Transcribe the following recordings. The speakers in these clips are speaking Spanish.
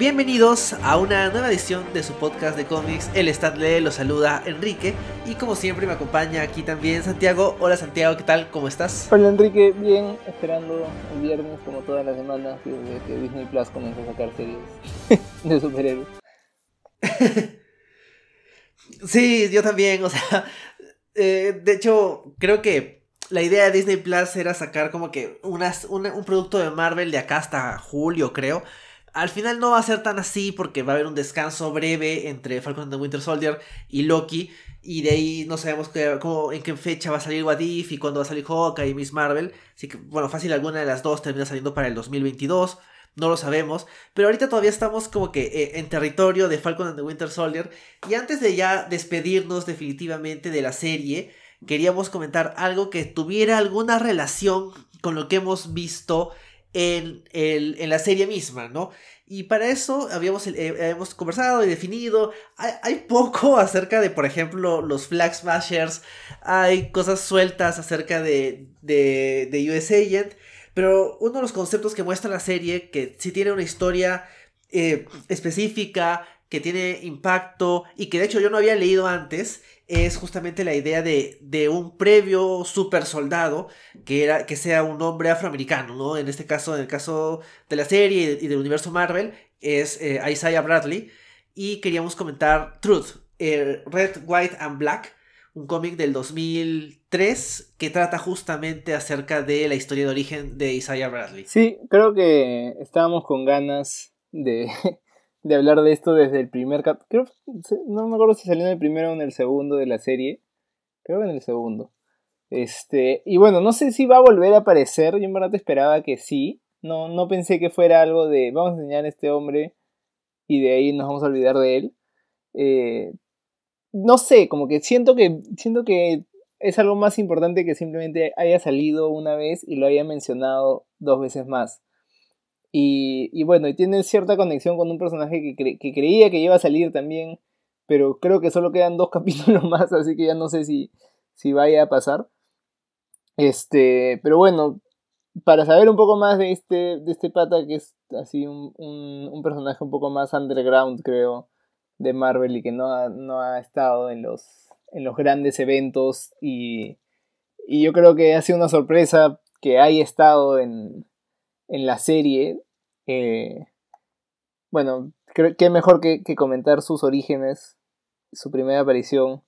Bienvenidos a una nueva edición de su podcast de cómics. El Stanley los saluda Enrique y como siempre me acompaña aquí también Santiago. Hola Santiago, ¿qué tal? ¿Cómo estás? Hola Enrique, bien, esperando el viernes como todas las semanas desde que Disney Plus comenzó a sacar series de superhéroes. sí, yo también, o sea, eh, de hecho creo que la idea de Disney Plus era sacar como que unas, un producto de Marvel de acá hasta julio, creo. Al final no va a ser tan así porque va a haber un descanso breve entre Falcon and the Winter Soldier y Loki. Y de ahí no sabemos cómo, en qué fecha va a salir Wadif y cuándo va a salir Hawkeye y Miss Marvel. Así que, bueno, fácil alguna de las dos termina saliendo para el 2022. No lo sabemos. Pero ahorita todavía estamos como que eh, en territorio de Falcon and the Winter Soldier. Y antes de ya despedirnos definitivamente de la serie, queríamos comentar algo que tuviera alguna relación con lo que hemos visto en, en la serie misma, ¿no? Y para eso habíamos, eh, conversado y definido. Hay, poco acerca de, por ejemplo, los Flag Smashers. Hay cosas sueltas acerca de, de, de US Agent. Pero uno de los conceptos que muestra la serie, que sí tiene una historia eh, específica, que tiene impacto y que de hecho yo no había leído antes, es justamente la idea de, de, un previo super soldado que, era, que sea un hombre afroamericano, ¿no? En este caso, en el caso de la serie y del universo Marvel, es eh, Isaiah Bradley. Y queríamos comentar Truth, eh, Red, White and Black, un cómic del 2003 que trata justamente acerca de la historia de origen de Isaiah Bradley. Sí, creo que estábamos con ganas de, de hablar de esto desde el primer cap creo no me acuerdo si salió en el primero o en el segundo de la serie creo que en el segundo. Este y bueno no sé si va a volver a aparecer yo en verdad esperaba que sí no no pensé que fuera algo de vamos a enseñar a este hombre y de ahí nos vamos a olvidar de él. Eh, no sé como que siento que siento que es algo más importante que simplemente haya salido una vez y lo haya mencionado dos veces más y, bueno, y tiene cierta conexión con un personaje que, que, creía que iba a salir también, pero creo que solo quedan dos capítulos más, así que ya no sé si, si vaya a pasar. Este, pero bueno, para saber un poco más de este, de este pata, que es así un, un, personaje un poco más underground, creo, de Marvel y que no ha, no ha estado en los, en los grandes eventos y, y yo creo que ha sido una sorpresa que haya estado en, en la serie, eh, bueno, creo que mejor que, comentar sus orígenes, su primera aparición,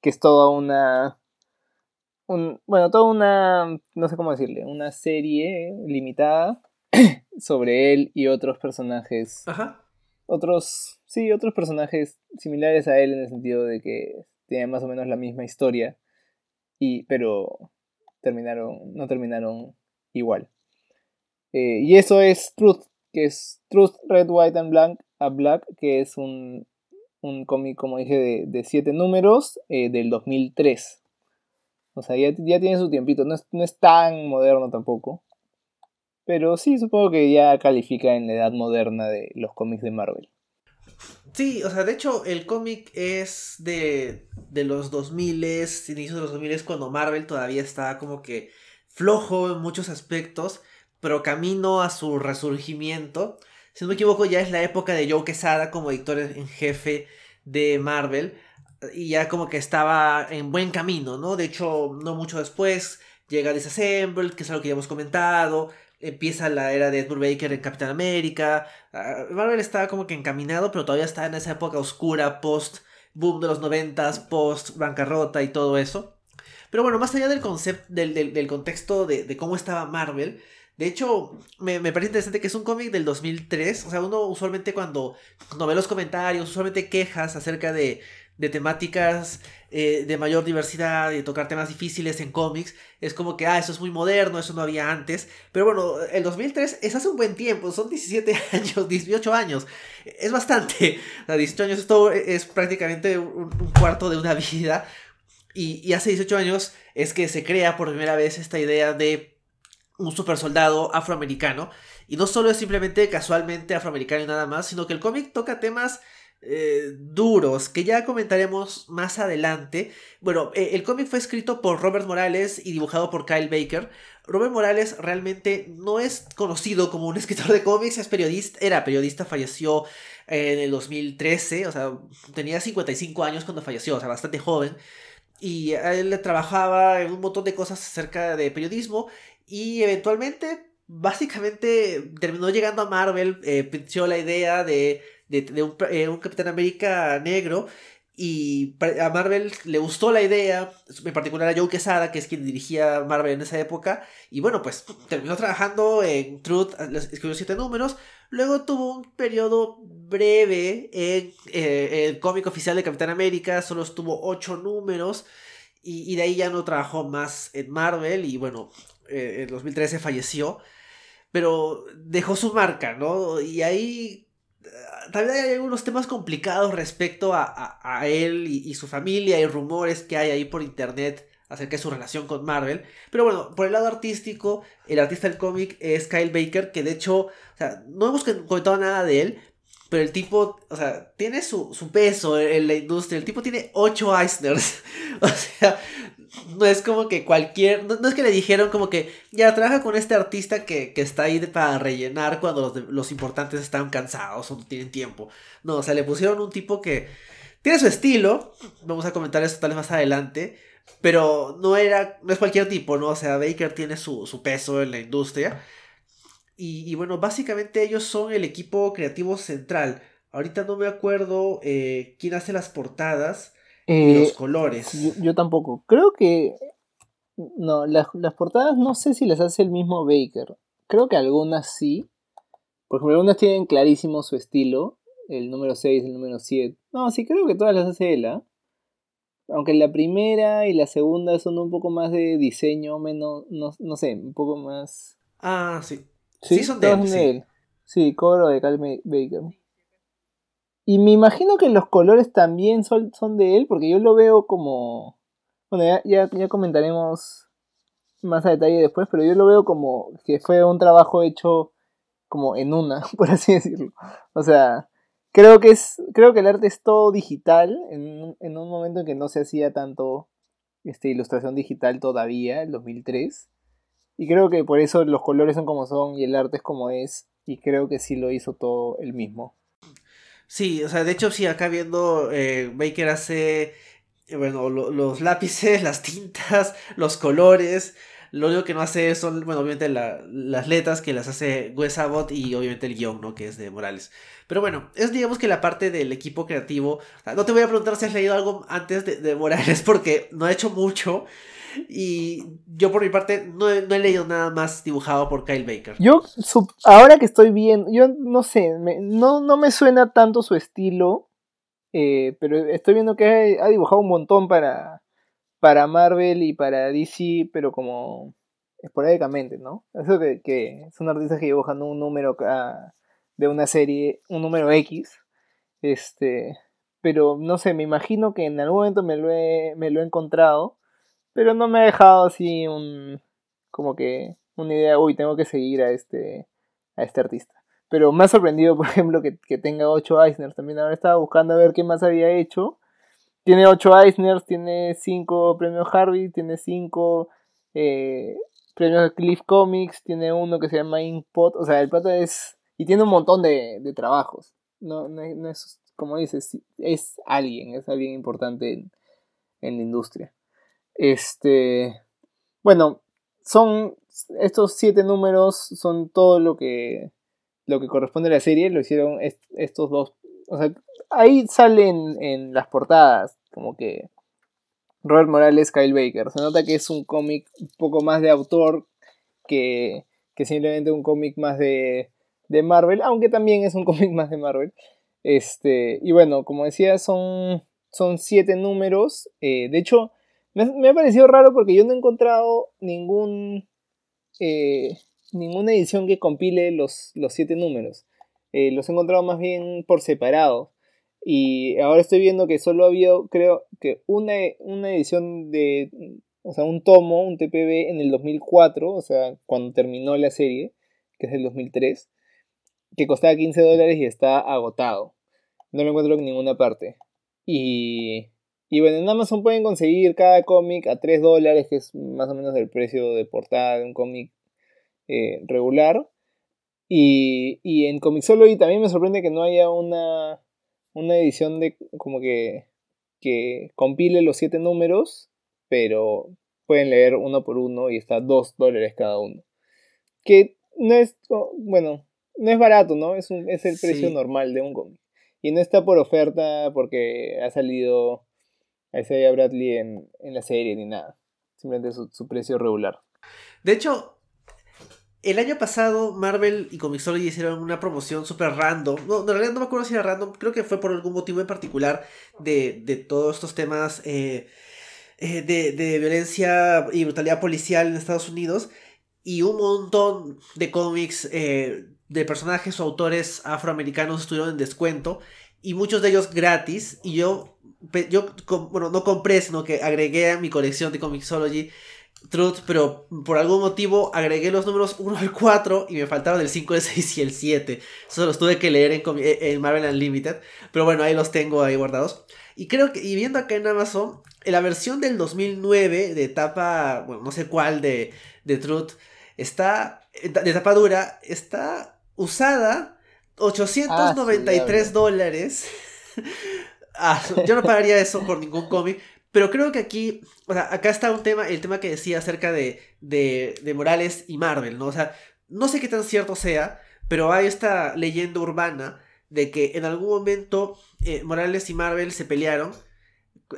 que es toda una... Un, bueno, toda una, no sé cómo decirle, una serie limitada sobre él y otros personajes. Ajá. Otros, sí, otros personajes similares a él en el sentido de que tienen más o menos la misma historia, y, pero terminaron, no terminaron igual. Eh, y eso es Truth, que es Truth, Red, White and Black, a Black, que es un, un cómic, como dije, de, de siete números eh, del 2003. O sea, ya, ya, tiene su tiempito, no es, no es tan moderno tampoco. Pero sí, supongo que ya califica en la edad moderna de los cómics de Marvel. Sí, o sea, de hecho el cómic es de, de los 2000, inicios de los 2000 cuando Marvel todavía estaba como que flojo en muchos aspectos pero camino a su resurgimiento. Si no me equivoco, ya es la época de Joe Quesada como editor en jefe de Marvel. Y ya como que estaba en buen camino, ¿no? De hecho, no mucho después llega Disassemble, que es algo que ya hemos comentado. Empieza la era de Ed Baker en Capitán América. Ah, Marvel estaba como que encaminado, pero todavía está en esa época oscura, post boom de los noventas, post bancarrota y todo eso. Pero bueno, más allá del concepto, del, contexto de, de, cómo estaba Marvel, de hecho, me, parece interesante que es un cómic del 2003. O sea, uno usualmente cuando, cuando ve los comentarios, usualmente quejas acerca de, de temáticas eh, de mayor diversidad, de tocar temas difíciles en cómics, es como que, ah, eso es muy moderno, eso no había antes. Pero bueno, el 2003 es hace un buen tiempo, son 17 años, 18 años, es bastante. O sea, 18 años, esto es prácticamente un, cuarto de una vida. Y, y hace 18 años es que se crea por primera vez esta idea de un super soldado afroamericano. Y no solo es simplemente casualmente afroamericano y nada más, sino que el cómic toca temas eh, duros que ya comentaremos más adelante. Bueno, eh, el cómic fue escrito por Robert Morales y dibujado por Kyle Baker. Robert Morales realmente no es conocido como un escritor de cómics, es periodista, era periodista, falleció en el 2013, o sea, tenía 55 años cuando falleció, o sea, bastante joven. Y él trabajaba en un montón de cosas acerca de periodismo y eventualmente, básicamente, terminó llegando a Marvel, eh, la idea de, de, eh, un Capitán América negro y a Marvel le gustó la idea, en particular a Joe Quesada, que es quien dirigía Marvel en esa época. Y bueno, pues terminó trabajando en Truth, escribió siete números. Luego tuvo un periodo breve en eh, el cómic oficial de Capitán América, solo estuvo ocho números. Y, de ahí ya no trabajó más en Marvel. Y bueno, eh, en 2013 falleció. Pero dejó su marca, ¿no? Y ahí también hay algunos temas complicados respecto a, él y, su familia. Hay rumores que hay ahí por internet acerca de su relación con Marvel. Pero bueno, por el lado artístico, el artista del cómic es Kyle Baker, que de hecho, o sea, no hemos comentado nada de él. Pero el tipo, o sea, tiene su, su peso en la industria. El tipo tiene 8 Eisners. o sea, no es como que cualquier, no, es que le dijeron como que ya trabaja con este artista que, está ahí para rellenar cuando los, importantes están cansados o no tienen tiempo. No, o sea, le pusieron un tipo que tiene su estilo, vamos a comentar esto tal vez más adelante, pero no era, no es cualquier tipo, ¿no? O sea, Baker tiene su, peso en la industria. Y, bueno, básicamente ellos son el equipo creativo central. Ahorita no me acuerdo eh, quién hace las portadas los eh, colores. Yo, tampoco. Creo que. No, las, portadas no sé si las hace el mismo Baker. Creo que algunas sí. Por ejemplo, algunas tienen clarísimo su estilo. El número 6, el número 7. No, sí, creo que todas las hace él. ¿ah? Aunque la primera y la segunda son un poco más de diseño, menos. No, sé, un poco más. Ah, sí. Sí, son de, él, Sí, cobro de Cal Baker. Y me imagino que los colores también son, son de él, porque yo lo veo como... Bueno, ya, ya, comentaremos más a detalle después, pero yo lo veo como que fue un trabajo hecho como en una, por así decirlo. O sea, creo que es creo que el arte es todo digital en, en un momento en que no se hacía tanto este, ilustración digital todavía, el 2003. Y creo que por eso los colores son como son y el arte es como es. Y creo que sí lo hizo todo él mismo. Sí, o sea, de hecho, sí, acá viendo, eh, Baker hace, eh, bueno, los lápices, las tintas, los colores. Lo único que no hace son, bueno, obviamente las letras que las hace Wes Abbott y obviamente el guion, ¿no? Que es de Morales. Pero bueno, es digamos que la parte del equipo creativo. no te voy a preguntar si has leído algo antes de, Morales porque no he hecho mucho. Y yo por mi parte no he, leído nada más dibujado por Kyle Baker. Yo, ahora que estoy viendo, yo no sé, no, no me suena tanto su estilo, eh, pero estoy viendo que ha, dibujado un montón para, para Marvel y para DC, pero como esporádicamente, ¿no? Eso que, que son artistas que dibujan un número de una serie, un número X, este, pero no sé, me imagino que en algún momento me lo me lo he encontrado pero no me ha dejado así un. como que. una idea, uy, tengo que seguir a este. a este artista. Pero me ha sorprendido, por ejemplo, que, tenga 8 Eisners. También ahora estaba buscando a ver qué más había hecho. Tiene 8 Eisners, tiene 5 premios Harvey, tiene 5 eh, premios Cliff Comics, tiene uno que se llama Inkpot. O sea, el pata es. Y tiene un montón de, de trabajos. No, no, es, como dices, es alguien, es alguien importante en, en la industria. Este, bueno, son estos siete números son todo lo que lo que corresponde a la serie, lo hicieron estos dos, o sea, ahí salen en las portadas como que Robert Morales, Kyle Baker. Se nota que es un cómic un poco más de autor que, que simplemente un cómic más de, de Marvel, aunque también es un cómic más de Marvel. Este, y bueno, como decía, son, son siete números. Eh, de hecho, me, ha parecido raro porque yo no he encontrado ningún, eh, ninguna edición que compile los, los siete números. Eh, los he encontrado más bien por separado. Y ahora estoy viendo que solo había, creo que una, una edición de, o sea, un tomo, un TPB en el 2004, o sea, cuando terminó la serie, que es el 2003, que costaba 15 dólares y está agotado. No lo encuentro en ninguna parte. Y Y bueno, en Amazon pueden conseguir cada cómic a 3 dólares, que es más o menos el precio de portada de un cómic eh, regular. Y, y en Comixology también me sorprende que no haya una, una edición de como que, que compile los 7 números, pero pueden leer uno por uno y está 2 dólares cada uno. Que no es, bueno, no es barato, ¿no? Es, un, es el precio normal de un cómic. Y no está por oferta porque ha salido Isaiah Bradley en, en la serie ni nada. Simplemente su, su precio regular. De hecho, el año pasado Marvel y Comixology hicieron una promoción súper random. No, en realidad no me acuerdo si era random. Creo que fue por algún motivo en particular de, de todos estos temas eh, eh, de, de, violencia y brutalidad policial en Estados Unidos. Y un montón de cómics eh, de personajes o autores afroamericanos estuvieron en descuento. Y muchos de ellos gratis. Y yo, yo bueno, no compré, sino que agregué a mi colección de Comixology Truth, pero por algún motivo agregué los números 1 al 4 y me faltaron el 5, el 6 y el 7. Eso los tuve que leer en, en, Marvel Unlimited, pero bueno, ahí los tengo ahí guardados. Y creo que, y viendo acá en Amazon, en la versión del 2009 de etapa, bueno, no sé cuál de, de Truth, está, de etapa dura, está usada 893 ah, sí, dólares. ah, yo no pagaría eso por ningún cómic, pero creo que aquí, o sea, acá está un tema, el tema que decía acerca de, de, de Morales y Marvel, ¿no? O sea, no sé qué tan cierto sea, pero hay esta leyenda urbana de que en algún momento eh, Morales y Marvel se pelearon.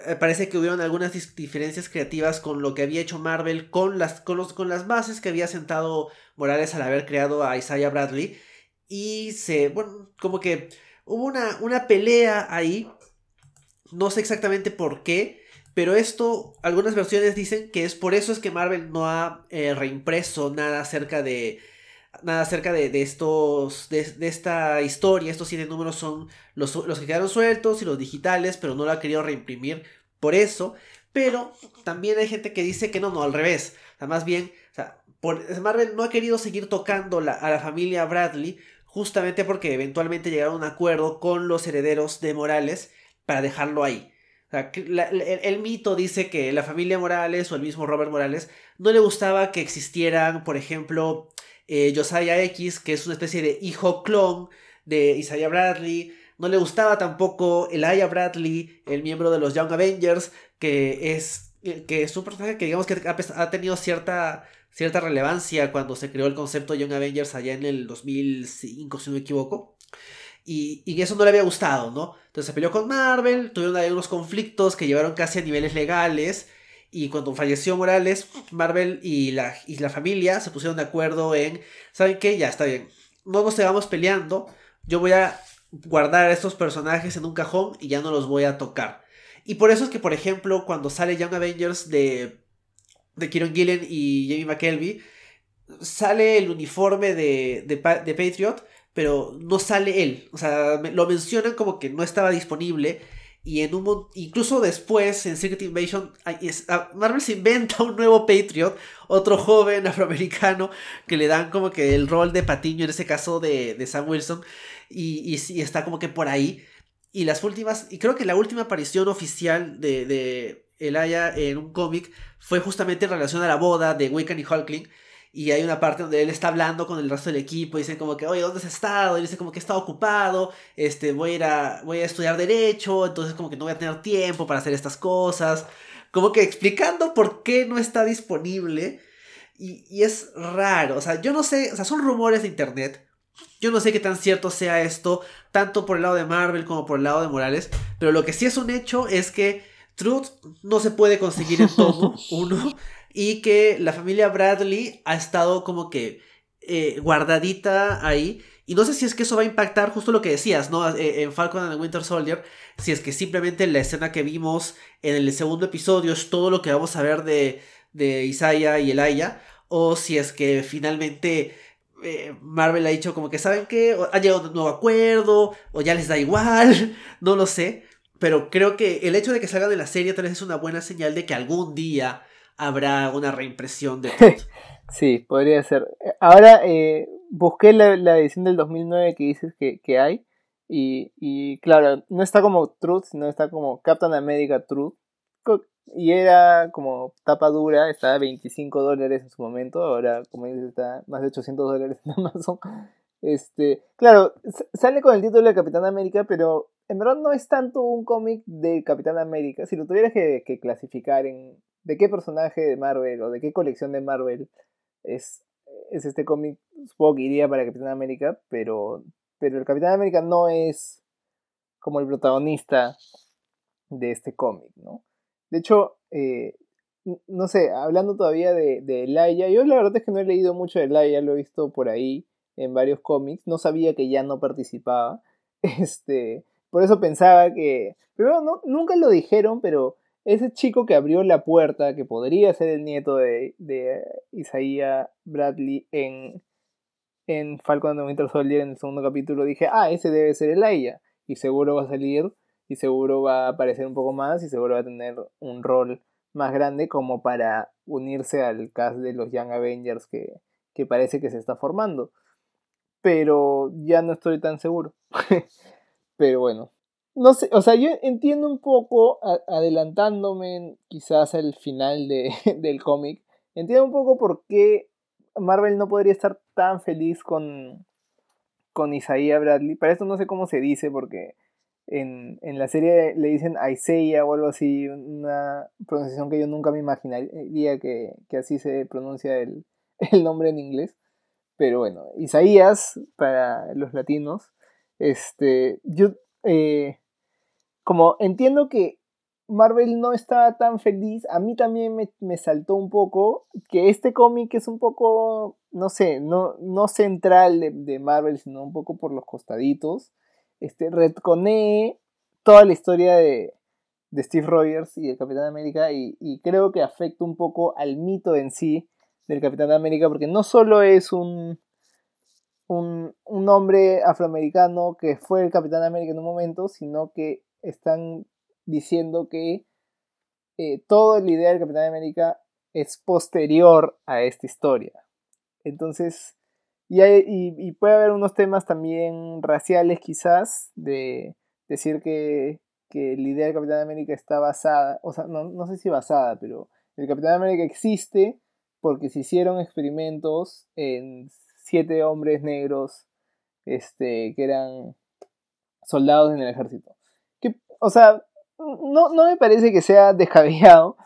Eh, parece que hubieron algunas diferencias creativas con lo que había hecho Marvel con las, con, los, con las bases que había sentado Morales al haber creado a Isaiah Bradley. Y se, bueno, como que hubo una, una pelea ahí. No sé exactamente por qué. Pero esto, algunas versiones dicen que es por eso es que Marvel no ha eh, reimpreso nada acerca de. Nada acerca de, de estos. De, de, esta historia. Estos siete números son los, los, que quedaron sueltos y los digitales. Pero no lo ha querido reimprimir. Por eso. Pero también hay gente que dice que no, no, al revés. O sea, más bien. O sea, por, Marvel no ha querido seguir tocando la, a la familia Bradley. Justamente porque eventualmente llegaron a un acuerdo con los herederos de Morales. Para dejarlo ahí el, mito dice que la familia Morales o el mismo Robert Morales no le gustaba que existieran, por ejemplo, eh, Josiah X, que es una especie de hijo clon de Isaiah Bradley. No le gustaba tampoco Elijah Bradley, el miembro de los Young Avengers, que es, que es un personaje que digamos que ha, tenido cierta, cierta relevancia cuando se creó el concepto Young Avengers allá en el 2005, si no me equivoco. Y, eso no le había gustado, ¿no? Entonces se peleó con Marvel, tuvieron ahí unos conflictos que llevaron casi a niveles legales. Y cuando falleció Morales, Marvel y la, y la familia se pusieron de acuerdo en, ¿saben qué? Ya está bien. No nos sigamos peleando. Yo voy a guardar a estos personajes en un cajón y ya no los voy a tocar. Y por eso es que, por ejemplo, cuando sale Young Avengers de, de Kieron Gillen y Jamie McKelvey, sale el uniforme de, de, de Patriot pero no sale él. O sea, lo mencionan como que no estaba disponible. Y en un incluso después en Secret Invasion, Marvel se inventa un nuevo Patriot, otro joven afroamericano que le dan como que el rol de Patiño, en ese caso de, de Sam Wilson, y, y, está como que por ahí. Y las últimas, y creo que la última aparición oficial de, de Elaya en un cómic fue justamente en relación a la boda de Wiccan y Hulkling y hay una parte donde él está hablando con el resto del equipo y dicen como que, oye, ¿dónde has estado? Y dice como que está ocupado, este, voy a ir a, voy a estudiar derecho, entonces como que no voy a tener tiempo para hacer estas cosas. Como que explicando por qué no está disponible. Y, y es raro, o sea, yo no sé, o sea, son rumores de internet. Yo no sé qué tan cierto sea esto, tanto por el lado de Marvel como por el lado de Morales, pero lo que sí es un hecho es que Truth no se puede conseguir en todo, uno y que la familia Bradley ha estado como que eh, guardadita ahí. Y no sé si es que eso va a impactar justo lo que decías, ¿no? Eh, en Falcon and the Winter Soldier. Si es que simplemente la escena que vimos en el segundo episodio es todo lo que vamos a ver de, de Isaiah y Elaya. O si es que finalmente eh, Marvel ha dicho como que saben que ha llegado un nuevo acuerdo. O ya les da igual. No lo sé. Pero creo que el hecho de que salgan de la serie tal vez es una buena señal de que algún día habrá una reimpresión de todo. sí, podría ser. Ahora eh, busqué la, edición del 2009 que dices que, hay. Y, y, claro, no está como Truth, sino está como Captain America Truth. y era como tapa dura, estaba a 25 dólares en su momento, ahora como dices está más de 800 dólares en Amazon. Este, claro, sale con el título de Capitán América, pero en verdad no es tanto un cómic de Capitán América. Si lo tuvieras que, clasificar en de qué personaje de Marvel o de qué colección de Marvel es, es este cómic, supongo que iría para Capitán América, pero, pero el Capitán América no es como el protagonista de este cómic, ¿no? De hecho, eh, no sé, hablando todavía de, de Laia, yo la verdad es que no he leído mucho de Laia, lo he visto por ahí en varios cómics, no sabía que ya no participaba, este, por eso pensaba que, pero no, nunca lo dijeron, pero ese chico que abrió la puerta, que podría ser el nieto de, de Isaiah Bradley en, en Falcon and Winter Soldier en el segundo capítulo, dije, ah, ese debe ser el Aya, y seguro va a salir y seguro va a aparecer un poco más y seguro va a tener un rol más grande como para unirse al cast de los Young Avengers que, que parece que se está formando. Pero ya no estoy tan seguro. Pero bueno. No sé, o sea, yo entiendo un poco, adelantándome quizás al final de, del cómic, entiendo un poco por qué Marvel no podría estar tan feliz con, con Isaiah Bradley. Para esto no sé cómo se dice porque en, la serie le dicen Isaiah o algo así, una pronunciación que yo nunca me imaginaría que, así se pronuncia el, nombre en inglés. Pero bueno, Isaías para los latinos. Este, yo, eh, como entiendo que Marvel no estaba tan feliz, a mí también me, saltó un poco que este cómic es un poco, no sé, no, no central de, de Marvel, sino un poco por los costaditos. Este, retconee toda la historia de, Steve Rogers y del Capitán América y, creo que afecta un poco al mito en sí del Capitán América porque no solo es un, un, hombre afroamericano que fue el Capitán América en un momento, sino que están diciendo que eh, toda la idea del Capitán América es posterior a esta historia. Entonces, y, puede haber unos temas también raciales quizás, de decir que, que la idea del Capitán América está basada, o sea, no, no sé si basada, pero el Capitán América existe porque se hicieron experimentos en siete hombres negros este, que eran soldados en el ejército. O sea, no, no me parece que sea descabellado,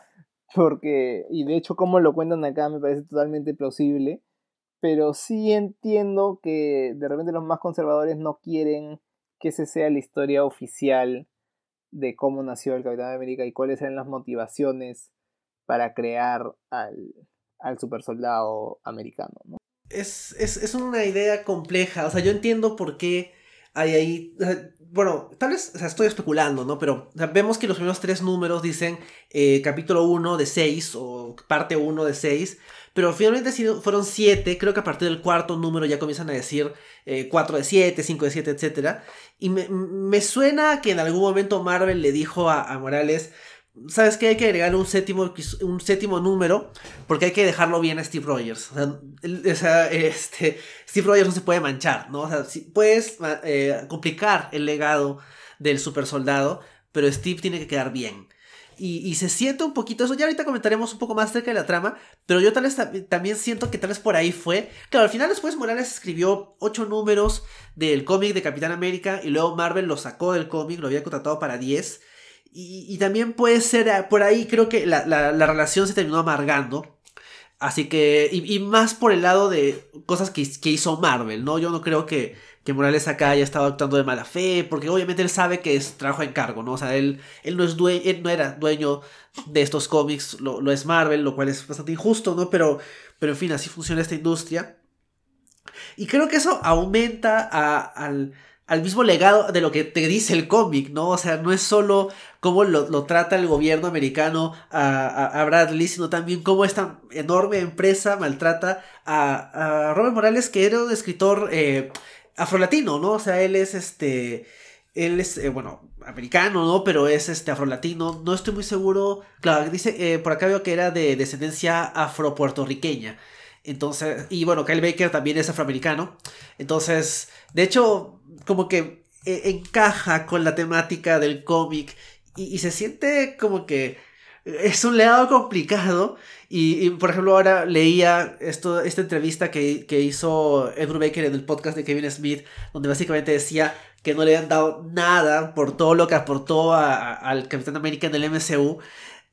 porque, y de hecho como lo cuentan acá me parece totalmente plausible, pero sí entiendo que de repente los más conservadores no quieren que esa sea la historia oficial de cómo nació el Capitán América y cuáles eran las motivaciones para crear al, al super soldado americano. ¿no? Es, es, es, una idea compleja, o sea, yo entiendo por qué hay ahí, bueno, tal vez, o sea, estoy especulando, ¿no? Pero vemos que los primeros tres números dicen eh, capítulo 1 de 6 o parte 1 de 6, pero finalmente fueron 7, creo que a partir del cuarto número ya comienzan a decir 4 eh, de 7, 5 de 7, etc. Y me, suena que en algún momento Marvel le dijo a, Morales, ¿sabes qué? Hay que agregarle un séptimo, un séptimo número porque hay que dejarlo bien a Steve Rogers. O sea, este, Steve Rogers no se puede manchar, ¿no? O sea, si puedes eh, complicar el legado del super soldado, pero Steve tiene que quedar bien. Y, se siente un poquito eso. Ya ahorita comentaremos un poco más acerca de la trama. Pero yo tal vez también siento que tal vez por ahí fue. Claro, al final después Morales escribió ocho números del cómic de Capitán América. Y luego Marvel lo sacó del cómic, lo había contratado para 10. Y, también puede ser eh, por ahí, creo que la, relación se terminó amargando. Así que, y, más por el lado de cosas que, que hizo Marvel, ¿no? Yo no creo que que Morales acá haya estado actuando de mala fe, porque obviamente él sabe que es trabajo en cargo, ¿no? O sea, él, él, no, es dueño, no era dueño de estos cómics, lo, es Marvel, lo cual es bastante injusto, ¿no? Pero, pero en fin, así funciona esta industria. Y creo que eso aumenta al, mismo legado de lo que te dice el cómic, ¿no? O sea, no es solo cómo lo, trata el gobierno americano a, Bradley, sino también cómo esta enorme empresa maltrata a, Robert Morales, que era un escritor... Eh, afrolatino, ¿no? O sea, él es este. Él es, eh, bueno, americano, ¿no? Pero es este afrolatino. No estoy muy seguro. Claro, dice, eh, por acá veo que era de descendencia afro-puertorriqueña. Entonces, y bueno, Kyle Baker también es afroamericano. Entonces, de hecho, como que eh, encaja con la temática del cómic. Y, se siente como que es un legado complicado. Y, por ejemplo, ahora leía esto, esta entrevista que, que hizo Ed Brubaker en el podcast de Kevin Smith, donde básicamente decía que no le habían dado nada por todo lo que aportó al Capitán América en el MCU.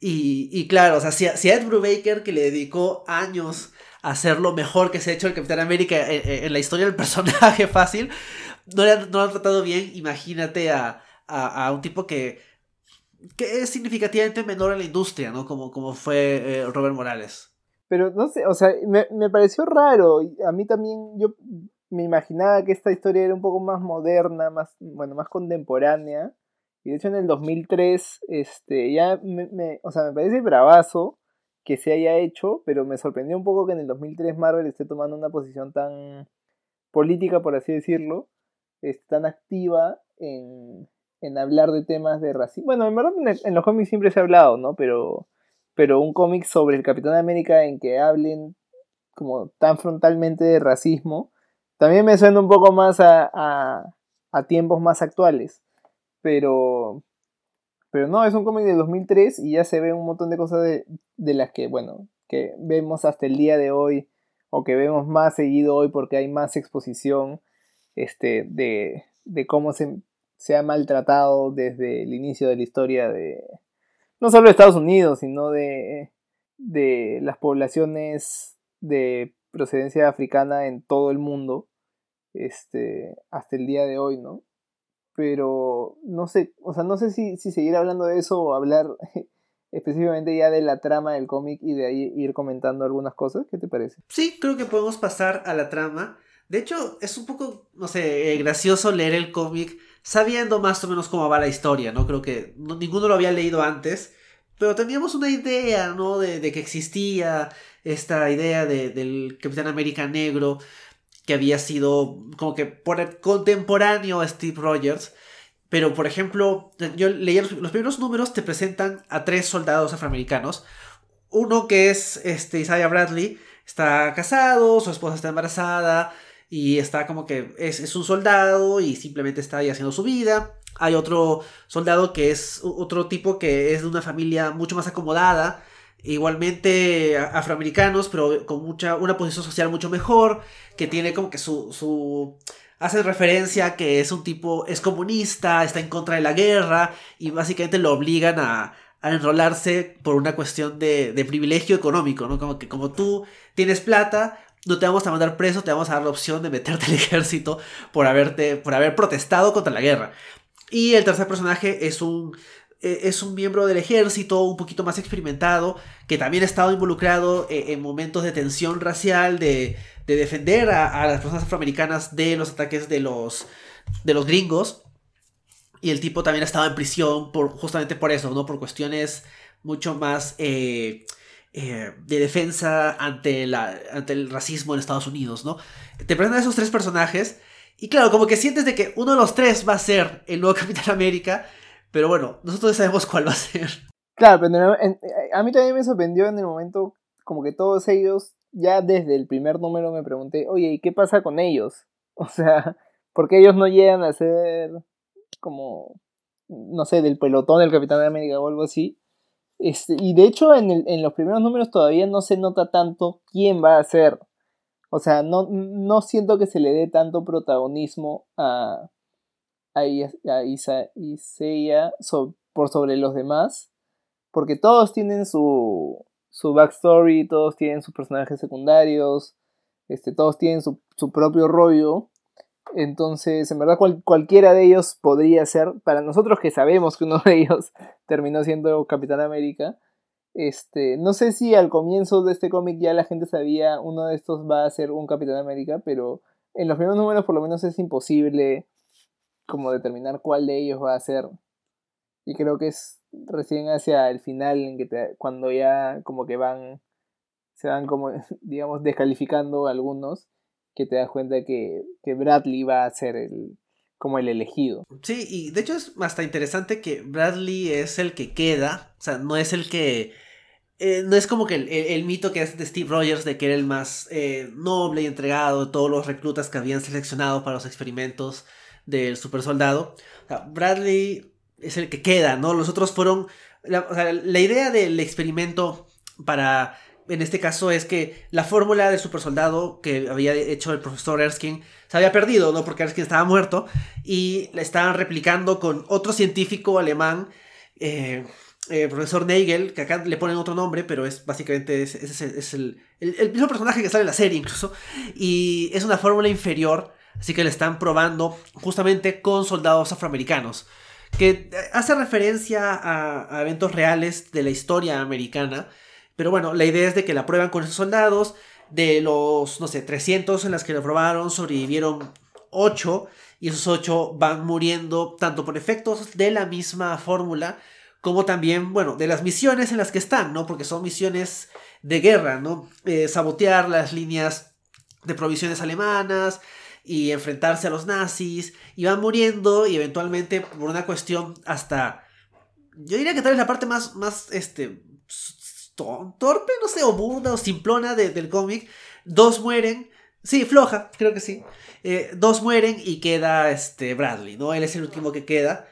Y, y claro, o sea, si, si a Ed Brubaker, que le dedicó años a hacer lo mejor que se ha hecho el Capitán América en, la historia del personaje fácil, no, le no lo han tratado bien, imagínate a, a, a un tipo que que es significativamente menor en la industria, ¿no? Como, como fue eh, Robert Morales. Pero no sé, o sea, me, me, pareció raro. A mí también, yo me imaginaba que esta historia era un poco más moderna, más, bueno, más contemporánea. Y de hecho en el 2003, este, ya me, me, o sea, me parece bravazo que se haya hecho, pero me sorprendió un poco que en el 2003 Marvel esté tomando una posición tan política, por así decirlo, tan activa en, en hablar de temas de racismo. Bueno, en en, los cómics siempre se ha hablado, ¿no? Pero, pero un cómic sobre el Capitán América en que hablen como tan frontalmente de racismo, también me suena un poco más a, a, tiempos más actuales. Pero, pero no, es un cómic de 2003 y ya se ve un montón de cosas de, de las que, bueno, que vemos hasta el día de hoy o que vemos más seguido hoy porque hay más exposición este, de, de cómo se se ha maltratado desde el inicio de la historia de no solo de Estados Unidos, sino de, de las poblaciones de procedencia africana en todo el mundo este, hasta el día de hoy, ¿no? Pero no sé, o sea, no sé si, si seguir hablando de eso o hablar específicamente ya de la trama del cómic y de ahí ir comentando algunas cosas. ¿Qué te parece? Sí, creo que podemos pasar a la trama. De hecho, es un poco, no sé, gracioso leer el cómic sabiendo más o menos cómo va la historia, ¿no? Creo que ninguno lo había leído antes, pero teníamos una idea, ¿no? De, que existía esta idea del Capitán América Negro, que había sido como que por el contemporáneo a Steve Rogers. Pero, por ejemplo, yo leía los, los, primeros números, te presentan a tres soldados afroamericanos. Uno que es este, Isaiah Bradley, está casado, su esposa está embarazada, y está como que es, un soldado y simplemente está ahí haciendo su vida. Hay otro soldado que es otro tipo que es de una familia mucho más acomodada, igualmente afroamericanos, pero con mucha, una posición social mucho mejor, que tiene como que su, su hace referencia que es un tipo, es comunista, está en contra de la guerra y básicamente lo obligan a, a enrolarse por una cuestión de, de privilegio económico, ¿no? Como que como tú tienes plata, no te vamos a mandar preso, te vamos a dar la opción de meterte al ejército por, haberte, por haber protestado contra la guerra. Y el tercer personaje es un, e, es un miembro del ejército un poquito más experimentado, que también ha estado involucrado e, en, momentos de tensión racial, de, de defender a, las personas afroamericanas de los ataques de los, de los gringos. Y el tipo también ha estado en prisión por, justamente por eso, ¿no? Por cuestiones mucho más... Eh, eh, de defensa ante, ante el racismo en Estados Unidos, ¿no? Te presentan esos tres personajes y claro, como que sientes de que uno de los tres va a ser el nuevo Capitán América, pero bueno, nosotros sabemos cuál va a ser. Claro, pero a mí también me sorprendió en el momento como que todos ellos, ya desde el primer número me pregunté, oye, ¿y qué pasa con ellos? O sea, ¿por qué ellos no llegan a ser como, no sé, del pelotón del Capitán América o algo así? Este, y de hecho en, los primeros números todavía no se nota tanto quién va a ser. O sea, no, no siento que se le dé tanto protagonismo a, a, a Isa, por sobre los demás. Porque todos tienen su, su backstory, todos tienen sus personajes secundarios, este, todos tienen su, su propio rollo. Entonces, en verdad, cualquiera de ellos podría ser, para nosotros que sabemos que uno de ellos terminó siendo Capitán América, este, no sé si al comienzo de este cómic ya la gente sabía uno de estos va a ser un Capitán América, pero en los primeros números por lo menos es imposible como determinar cuál de ellos va a ser. Y creo que es recién hacia el final en que cuando ya como que van se van como digamos descalificando algunos que te das cuenta que, que Bradley va a ser el, como el elegido. Sí, y de hecho es hasta interesante que Bradley es el que queda, o sea, no es el que... Eh, no es como que el, mito que es de Steve Rogers de que era el más eh, noble y entregado de todos los reclutas que habían seleccionado para los experimentos del super soldado. O sea, Bradley es el que queda, ¿no? Los otros fueron la, idea del experimento para en este caso es que la fórmula del supersoldado que había hecho el profesor Erskine se había perdido, ¿no? Porque Erskine estaba muerto y la estaban replicando con otro científico alemán, eh, eh, profesor Nagel, que acá le ponen otro nombre, pero es básicamente es, el, el, mismo personaje que sale en la serie incluso, y es una fórmula inferior, así que la están probando justamente con soldados afroamericanos que hace referencia a, eventos reales de la historia americana. Pero bueno, la idea es de que la prueban con esos soldados. De los, no sé, 300 en las que la probaron, sobrevivieron 8. Y esos 8 van muriendo tanto por efectos de la misma fórmula, como también, bueno, de las misiones en las que están, ¿no? Porque son misiones de guerra, ¿no? Eh, sabotear las líneas de provisiones alemanas, y enfrentarse a los nazis, y van muriendo y eventualmente por una cuestión hasta, yo diría que tal vez la parte más, más, este, torpe, no sé, o burda o simplona del cómic, dos mueren, sí, floja, creo que sí, eh, dos mueren y queda este Bradley, ¿no? Él es el último que queda,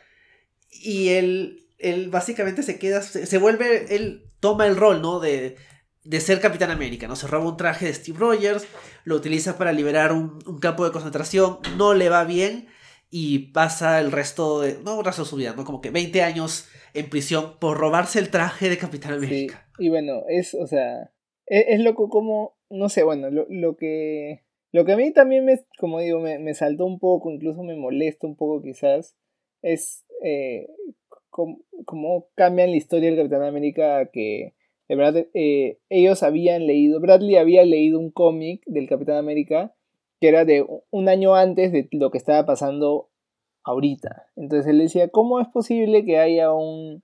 y él, él básicamente se queda, se, se vuelve, él toma el rol, ¿no? De, de ser Capitán América, ¿no? Se roba un traje de Steve Rogers, lo utiliza para liberar un, campo de concentración, no le va bien y pasa el resto de, no resto de su vida, ¿no? Como que 20 años en prisión por robarse el traje de Capitán América. y bueno, es, o sea, es, es loco como, no sé, bueno, lo, lo, que... Lo que a mí también me, como digo, me, me saltó un poco, incluso me molesta un poco quizás, es eh, cómo cambian la historia del Capitán América que de verdad, eh, ellos habían leído, Bradley había leído un cómic del Capitán América que era de un año antes de lo que estaba pasando ahorita. Entonces él decía, ¿cómo es posible que haya un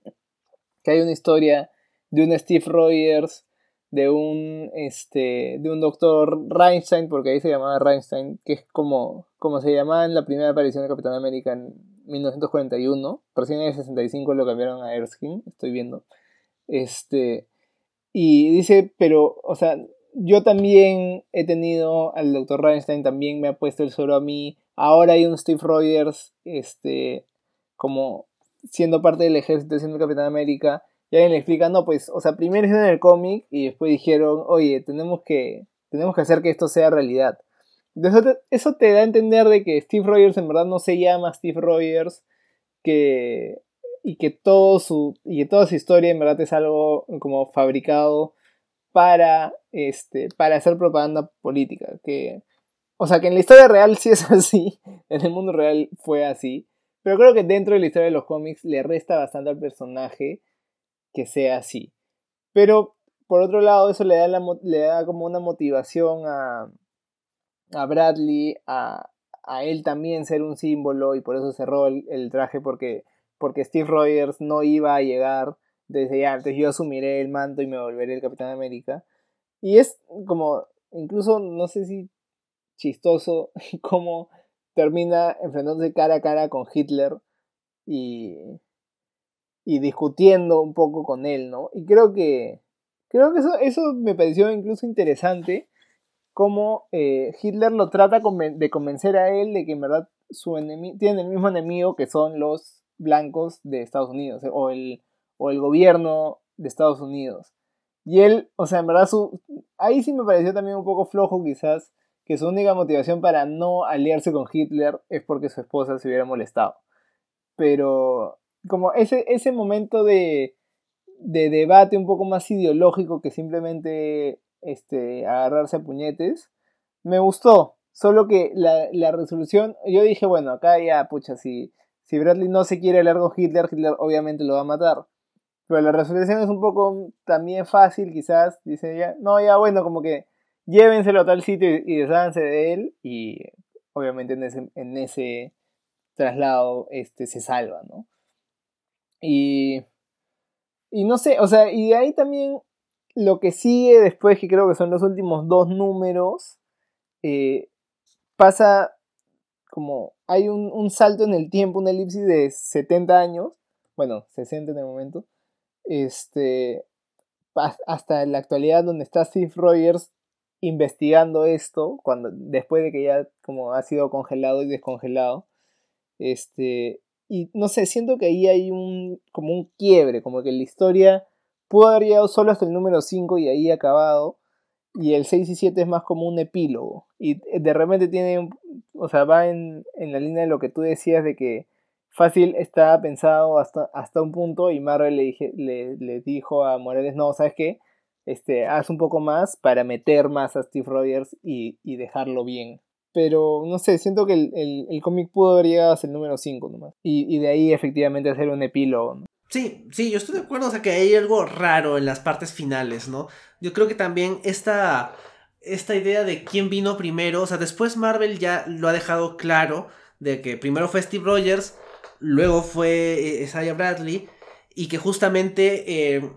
que haya una historia de un Steve Rogers, de un este de un doctor Reinstein, porque ahí se llamaba Reinstein, que es como como se llamaba en la primera aparición de Capitán América en 1941, recién en el 65 lo cambiaron a Erskine, estoy viendo. Este y dice, pero, o sea, yo también he tenido al doctor Reinstein, también me ha puesto el suelo a mí. Ahora hay un Steve Rogers, este, como siendo parte del ejército, siendo Capitán América. Y alguien le explica, no, pues, o sea, primero hicieron el cómic y después dijeron, oye, tenemos que, tenemos que hacer que esto sea realidad. Eso te, eso te da a entender de que Steve Rogers en verdad no se llama Steve Rogers, que y que todo su y que toda su historia en verdad es algo como fabricado para este para hacer propaganda política que o sea que en la historia real sí es así en el mundo real fue así pero creo que dentro de la historia de los cómics le resta bastante al personaje que sea así pero por otro lado eso le da le da como una motivación a a Bradley a, a él también ser un símbolo y por eso cerró el traje porque porque Steve Rogers no iba a llegar desde antes, yo asumiré el manto y me volveré el Capitán América. Y es como, incluso no sé si chistoso cómo termina enfrentándose cara a cara con Hitler y, y discutiendo un poco con él, ¿no? Y creo que, creo que eso, eso me pareció incluso interesante, cómo eh, Hitler lo trata de convencer a él de que en verdad su tiene el mismo enemigo que son los blancos de Estados Unidos eh, o, el, o el gobierno de Estados Unidos. Y él, o sea, en verdad, su, ahí sí me pareció también un poco flojo quizás que su única motivación para no aliarse con Hitler es porque su esposa se hubiera molestado. Pero como ese, ese momento de, de debate un poco más ideológico que simplemente este, agarrarse a puñetes, me gustó. Solo que la, la resolución, yo dije, bueno, acá ya, pucha, si, si Bradley no se quiere largo Hitler, Hitler obviamente lo va a matar. Pero la resolución es un poco también fácil, quizás. Dice ya, no, ya bueno, como que llévenselo a tal sitio y, desháganse de él. Y obviamente en ese, en ese traslado este, se salva, ¿no? Y, y no sé, o sea, y de ahí también lo que sigue después, que creo que son los últimos dos números, eh, pasa como hay un, salto en el tiempo, una elipsis de 70 años, bueno, 60 en el momento, este, hasta la actualidad donde está Steve Rogers investigando esto, cuando, después de que ya como ha sido congelado y descongelado, este, y no sé, siento que ahí hay un como un quiebre, como que la historia pudo haber llegado solo hasta el número 5 y ahí acabado. Y el 6 y 7 es más como un epílogo. Y de repente tiene, o sea, va en, en la línea de lo que tú decías de que fácil está pensado hasta, hasta un punto y Marvel le, dije, le, le dijo a Morales, no, ¿sabes qué? Este, haz un poco más para meter más a Steve Rogers y, y dejarlo bien. Pero no sé, siento que el, el, el cómic pudo haber llegado hasta el número 5 nomás. Y, y de ahí efectivamente hacer un epílogo. Sí, sí, yo estoy de acuerdo, o sea que hay algo raro en las partes finales, ¿no? Yo creo que también esta, esta idea de quién vino primero, o sea, después Marvel ya lo ha dejado claro, de que primero fue Steve Rogers, luego fue Isaiah Bradley, y que justamente eh,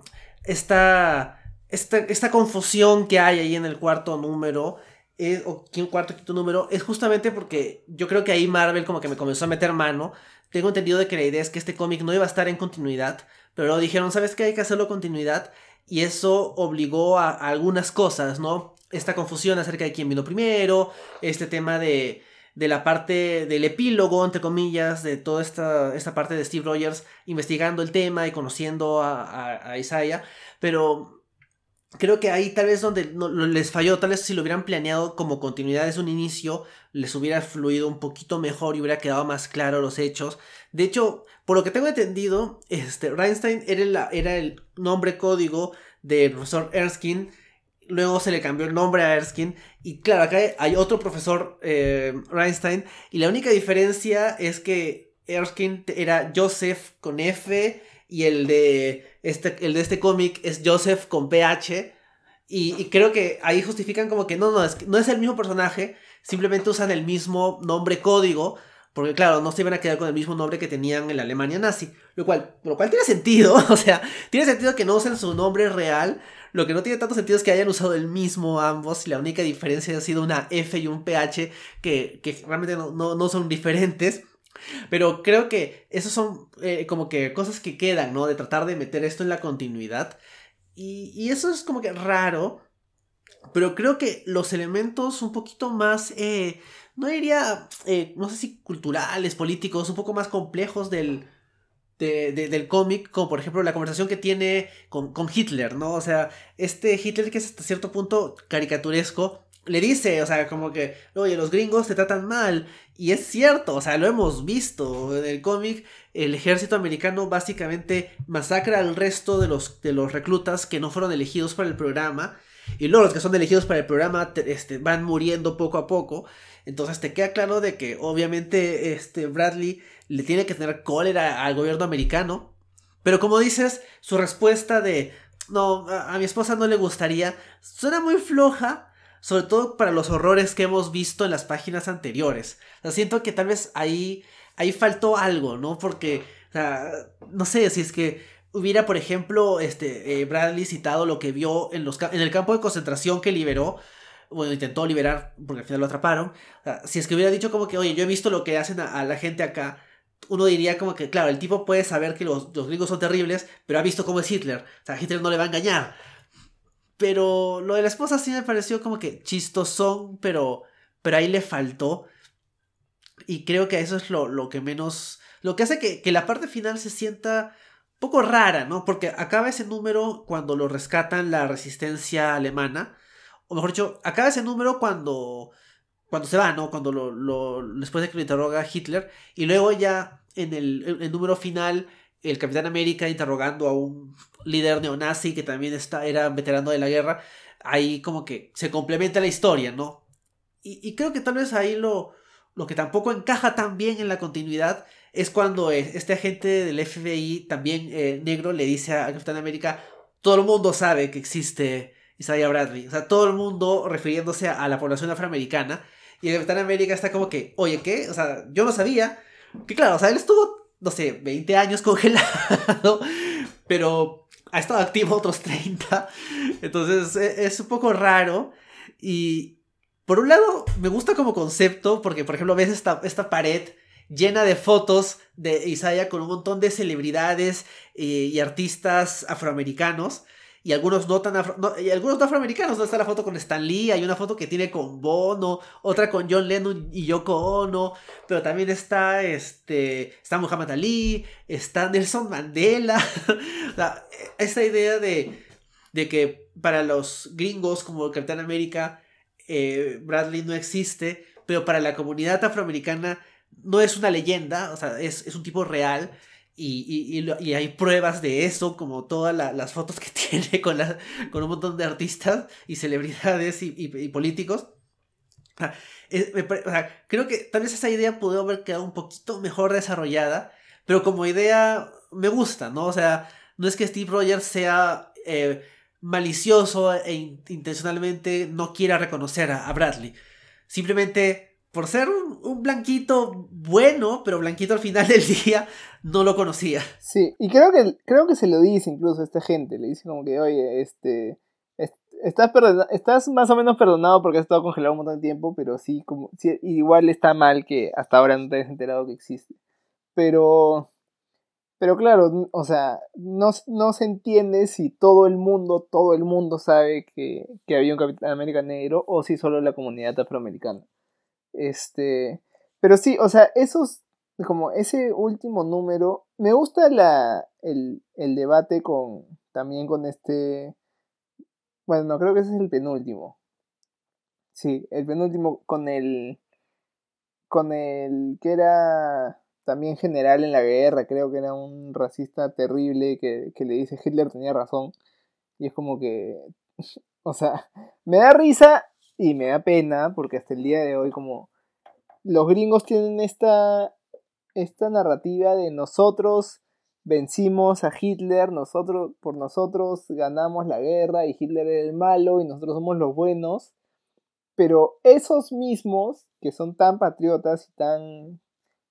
esta, esta, confusión que hay ahí en el cuarto número es, o cuarto quinto número, es justamente porque yo creo que ahí Marvel como que me comenzó a meter mano. Tengo entendido de que la idea es que este cómic no iba a estar en continuidad, pero luego dijeron, ¿sabes qué? Hay que hacerlo continuidad. Y eso obligó a, algunas cosas, ¿no? Esta confusión acerca de quién vino primero, este tema de, de la parte del epílogo, entre comillas, de toda esta, esta parte de Steve Rogers investigando el tema y conociendo a, a Isaiah. Pero creo que ahí tal vez donde no, les falló, tal vez si lo hubieran planeado como continuidad desde un inicio, les hubiera fluido un poquito mejor y hubiera quedado más claro los hechos. De hecho, por lo que tengo entendido, este, Reinstein era el, nombre código del profesor Erskine. Luego se le cambió el nombre a Erskine. Y claro, acá hay otro profesor eh, Reinstein. Y la única diferencia es que Erskine era Joseph con F y el de este, el de este cómic es Joseph con PH. Y, creo que ahí justifican como que no, no, es, no es el mismo personaje, simplemente usan el mismo nombre código, porque claro, no se iban a quedar con el mismo nombre que tenían en la Alemania nazi, lo cual, lo cual tiene sentido, o sea, tiene sentido que no usen su nombre real, lo que no tiene tanto sentido es que hayan usado el mismo ambos y la única diferencia ha sido una F y un PH que, que realmente no, no, no son diferentes. Pero creo que esos son eh, como que cosas que quedan, ¿no? De tratar de meter esto en la continuidad. Y, y eso es como que raro. Pero creo que los elementos un poquito más, eh, no diría, eh, no sé si culturales, políticos, un poco más complejos del, de, de, del cómic, como por ejemplo la conversación que tiene con, con Hitler, ¿no? O sea, este Hitler que es hasta cierto punto caricaturesco, le dice, o sea, como que, oye, los gringos te tratan mal. Y es cierto, o sea, lo hemos visto en el cómic. El ejército americano básicamente masacra al resto de los, de los reclutas que no fueron elegidos para el programa. Y luego los que son elegidos para el programa te, este, van muriendo poco a poco. Entonces te queda claro de que obviamente este Bradley le tiene que tener cólera al gobierno americano. Pero como dices, su respuesta de no, a, a mi esposa no le gustaría, suena muy floja sobre todo para los horrores que hemos visto en las páginas anteriores. Siento que tal vez ahí, ahí faltó algo, ¿no? Porque, o sea, no sé, si es que hubiera, por ejemplo, este, eh, Bradley citado lo que vio en, los, en el campo de concentración que liberó, bueno, intentó liberar, porque al final lo atraparon. Si es que hubiera dicho como que, oye, yo he visto lo que hacen a, a la gente acá, uno diría como que, claro, el tipo puede saber que los, los gringos son terribles, pero ha visto cómo es Hitler. O sea, Hitler no le va a engañar. Pero lo de la esposa sí me pareció como que chistosón, pero, pero ahí le faltó. Y creo que eso es lo, lo que menos... Lo que hace que, que, la parte final se sienta un poco rara, ¿no? Porque acaba ese número cuando lo rescatan la resistencia alemana. O mejor dicho, acaba ese número cuando... Cuando se va, ¿no? Cuando lo, después de que lo interroga Hitler. Y luego ya en el, el número final el Capitán América interrogando a un líder neonazi que también está, era veterano de la guerra, ahí como que se complementa la historia, ¿no? Y, creo que tal vez ahí lo, lo que tampoco encaja tan bien en la continuidad es cuando este agente del FBI, también eh, negro, le dice a Capitán América, todo el mundo sabe que existe Isaiah Bradley, o sea, todo el mundo refiriéndose a, a la población afroamericana, y el Capitán América está como que, oye, ¿qué? O sea, yo no sabía, que claro, o sea, él estuvo no sé, 20 años congelado, pero ha estado activo otros 30. Entonces e, es un poco raro. Y por un lado, me gusta como concepto, porque por ejemplo ves esta, esta pared llena de fotos de Isaiah con un montón de celebridades y, y artistas afroamericanos. Y algunos no tan y algunos no afroamericanos. ¿no? Está la foto con Stan Lee, hay una foto que tiene con Bono, otra con John Lennon y Yoko Ono, pero también está este está Muhammad Ali, está Nelson Mandela. sea, esta idea de, de que para los gringos como Capitán América eh, Bradley no existe, pero para la comunidad afroamericana no es una leyenda, o sea, es, es un tipo real y, y, hay pruebas de eso, como todas las fotos que tiene con, con un montón de artistas y celebridades y, políticos. creo que tal vez esa idea pudo haber quedado un poquito mejor desarrollada, pero como idea me gusta, ¿no? O sea, no es que Steve Rogers sea eh, malicioso e intencionalmente no quiera reconocer a Bradley. Simplemente por ser un, blanquito bueno, pero blanquito al final del día, no lo conocía. Sí, y creo que, creo que se lo dice incluso a esta gente, le dice como que, oye, este, estás, estás más o menos perdonado porque has estado congelado un montón de tiempo, pero sí, como, igual está mal que hasta ahora no te hayas enterado que existe. Pero, pero claro, o sea, no, no se entiende si todo el mundo, todo el mundo sabe que, que había un Capitán América negro o si solo la comunidad afroamericana. Este, pero sí, o sea, esos, como ese último número, me gusta la, el, el debate con, también con este, bueno, no, creo que ese es el penúltimo. Sí, el penúltimo con el, con el que era también general en la guerra, creo que era un racista terrible que, que le dice Hitler tenía razón. Y es como que, o sea, me da risa y me da pena porque hasta el día de hoy como los gringos tienen esta, esta narrativa de nosotros vencimos a Hitler, nosotros por nosotros ganamos la guerra y Hitler era el malo y nosotros somos los buenos. Pero esos mismos que son tan patriotas y tan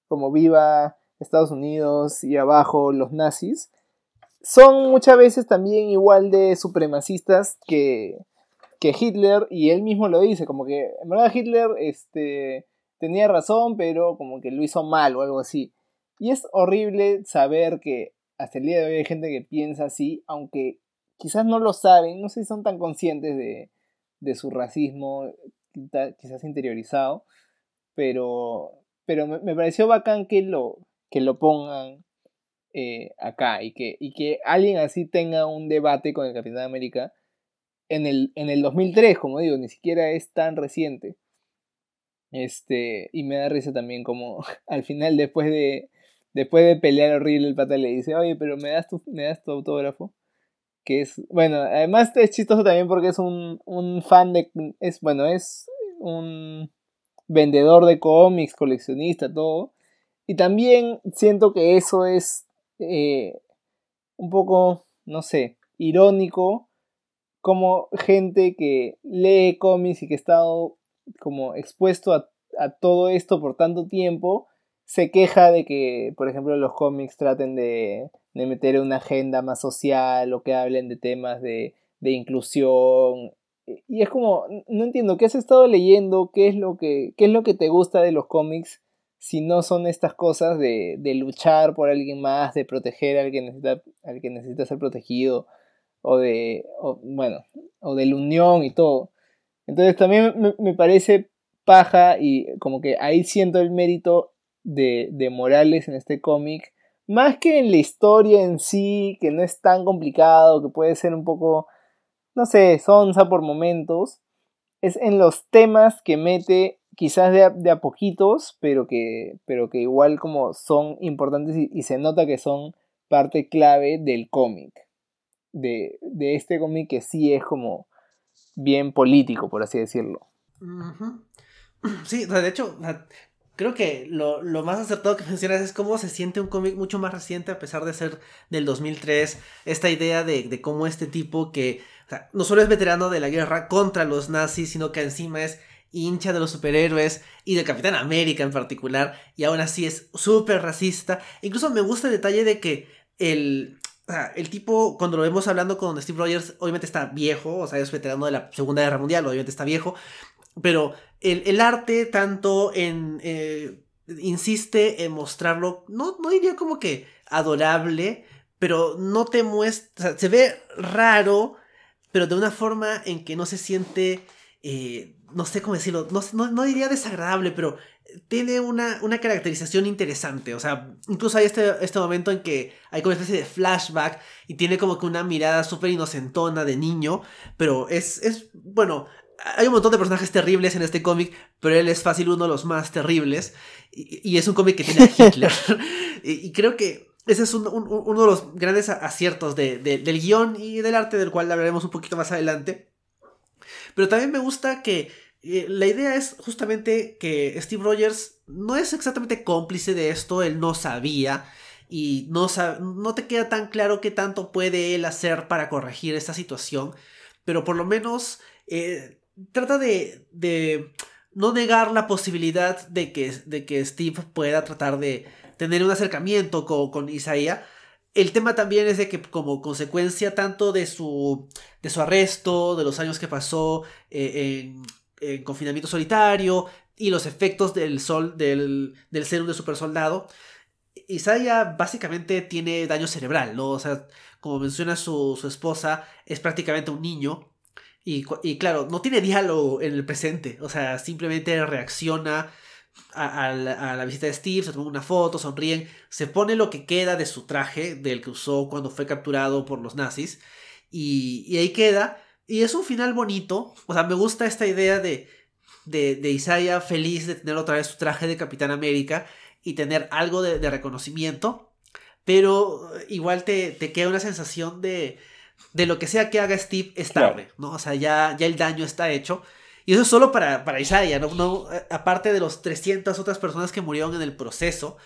como viva Estados Unidos y abajo los nazis, son muchas veces también igual de supremacistas que, que Hitler y él mismo lo dice, como que en verdad Hitler este, tenía razón, pero como que lo hizo mal o algo así. Y es horrible saber que hasta el día de hoy hay gente que piensa así, aunque quizás no lo saben, no sé si son tan conscientes de, de su racismo, quizás interiorizado, pero, pero me, pareció bacán que lo, que lo pongan eh, acá y que, y que alguien así tenga un debate con el Capitán América en el, en el 2003, como digo, ni siquiera es tan reciente. Este, y me da risa también como al final después de después de pelear horrible el pata le dice, "Oye, pero me das tu me das tu autógrafo." Que es, bueno, además es chistoso también porque es un, un fan de es bueno, es un vendedor de cómics, coleccionista, todo. Y también siento que eso es eh, un poco, no sé, irónico como gente que lee cómics y que ha estado como expuesto a, todo esto por tanto tiempo, se queja de que, por ejemplo, los cómics traten de, de meter una agenda más social o que hablen de temas de, de inclusión. Y es como, no entiendo, ¿qué has estado leyendo? ¿Qué es lo que, qué es lo que te gusta de los cómics? Si no son estas cosas de, de luchar por alguien más, de proteger al que necesita, al que necesita ser protegido o de, bueno, o de la unión y todo. Entonces también me, parece paja y como que ahí siento el mérito de, de Morales en este cómic, más que en la historia en sí, que no es tan complicado, que puede ser un poco, no sé, sonsa por momentos, es en los temas que mete quizás de a, de a poquitos, pero que, pero que igual como son importantes y se nota que son parte clave del cómic de, este cómic que sí es como bien político, por así decirlo. Sí, de hecho, creo que lo, más acertado que mencionas es cómo se siente un cómic mucho más reciente a pesar de ser del 2003. Esta idea de, cómo este tipo que no solo es veterano de la guerra contra los nazis, sino que encima es hincha de los superhéroes y del Capitán América en particular, y aún así es súper racista. Incluso me gusta el detalle de que el, sea, el tipo, cuando lo vemos hablando con Steve Rogers, obviamente está viejo, o sea, es veterano de la Segunda Guerra Mundial, obviamente está viejo, pero el, arte tanto en... Eh, insiste en mostrarlo, no, no diría como que adorable, pero no te muestra, se ve raro pero de una forma en que no se siente, eh, no sé cómo decirlo, no, diría desagradable, pero tiene una, una, caracterización interesante. O sea, incluso hay este, este momento en que hay como una especie de flashback y tiene como que una mirada súper inocentona de niño, pero es, es, bueno, hay un montón de personajes terribles en este cómic, pero él es fácil uno de los más terribles. Y, es un cómic que tiene a Hitler. y, creo que ese es uno de los grandes aciertos del guion y del arte, del cual hablaremos un poquito más adelante. Pero también me gusta que eh, la idea es justamente que Steve Rogers no es exactamente cómplice de esto, él no sabía. Y no, no te queda tan claro qué tanto puede él hacer para corregir esta situación. Pero por lo menos eh, trata de, de no negar la posibilidad de que, de que Steve pueda tratar de tener un acercamiento con, con Isaiah. El tema también es de que como consecuencia tanto de su, de su arresto, de los años que pasó eh, en, confinamiento solitario y los efectos del sol, del, del serum de super soldado, Isaiah básicamente tiene daño cerebral, ¿no? O sea, como menciona su, su esposa, es prácticamente un niño. Y, claro, no tiene diálogo en el presente, o sea, simplemente reacciona a, la, visita de Steve, se toma una foto, sonríen, se pone lo que queda de su traje, del que usó cuando fue capturado por los nazis, y, ahí queda, y es un final bonito, o sea, me gusta esta idea de, de, de Isaiah feliz de tener otra vez su traje de Capitán América y tener algo de, reconocimiento, pero igual te, te queda una sensación de de lo que sea que haga Steve es tarde, ¿no? O sea, ya, ya el daño está hecho. Y eso es solo para, para Isaiah, ¿no? no eh, aparte de los 300 otras personas que murieron en el proceso,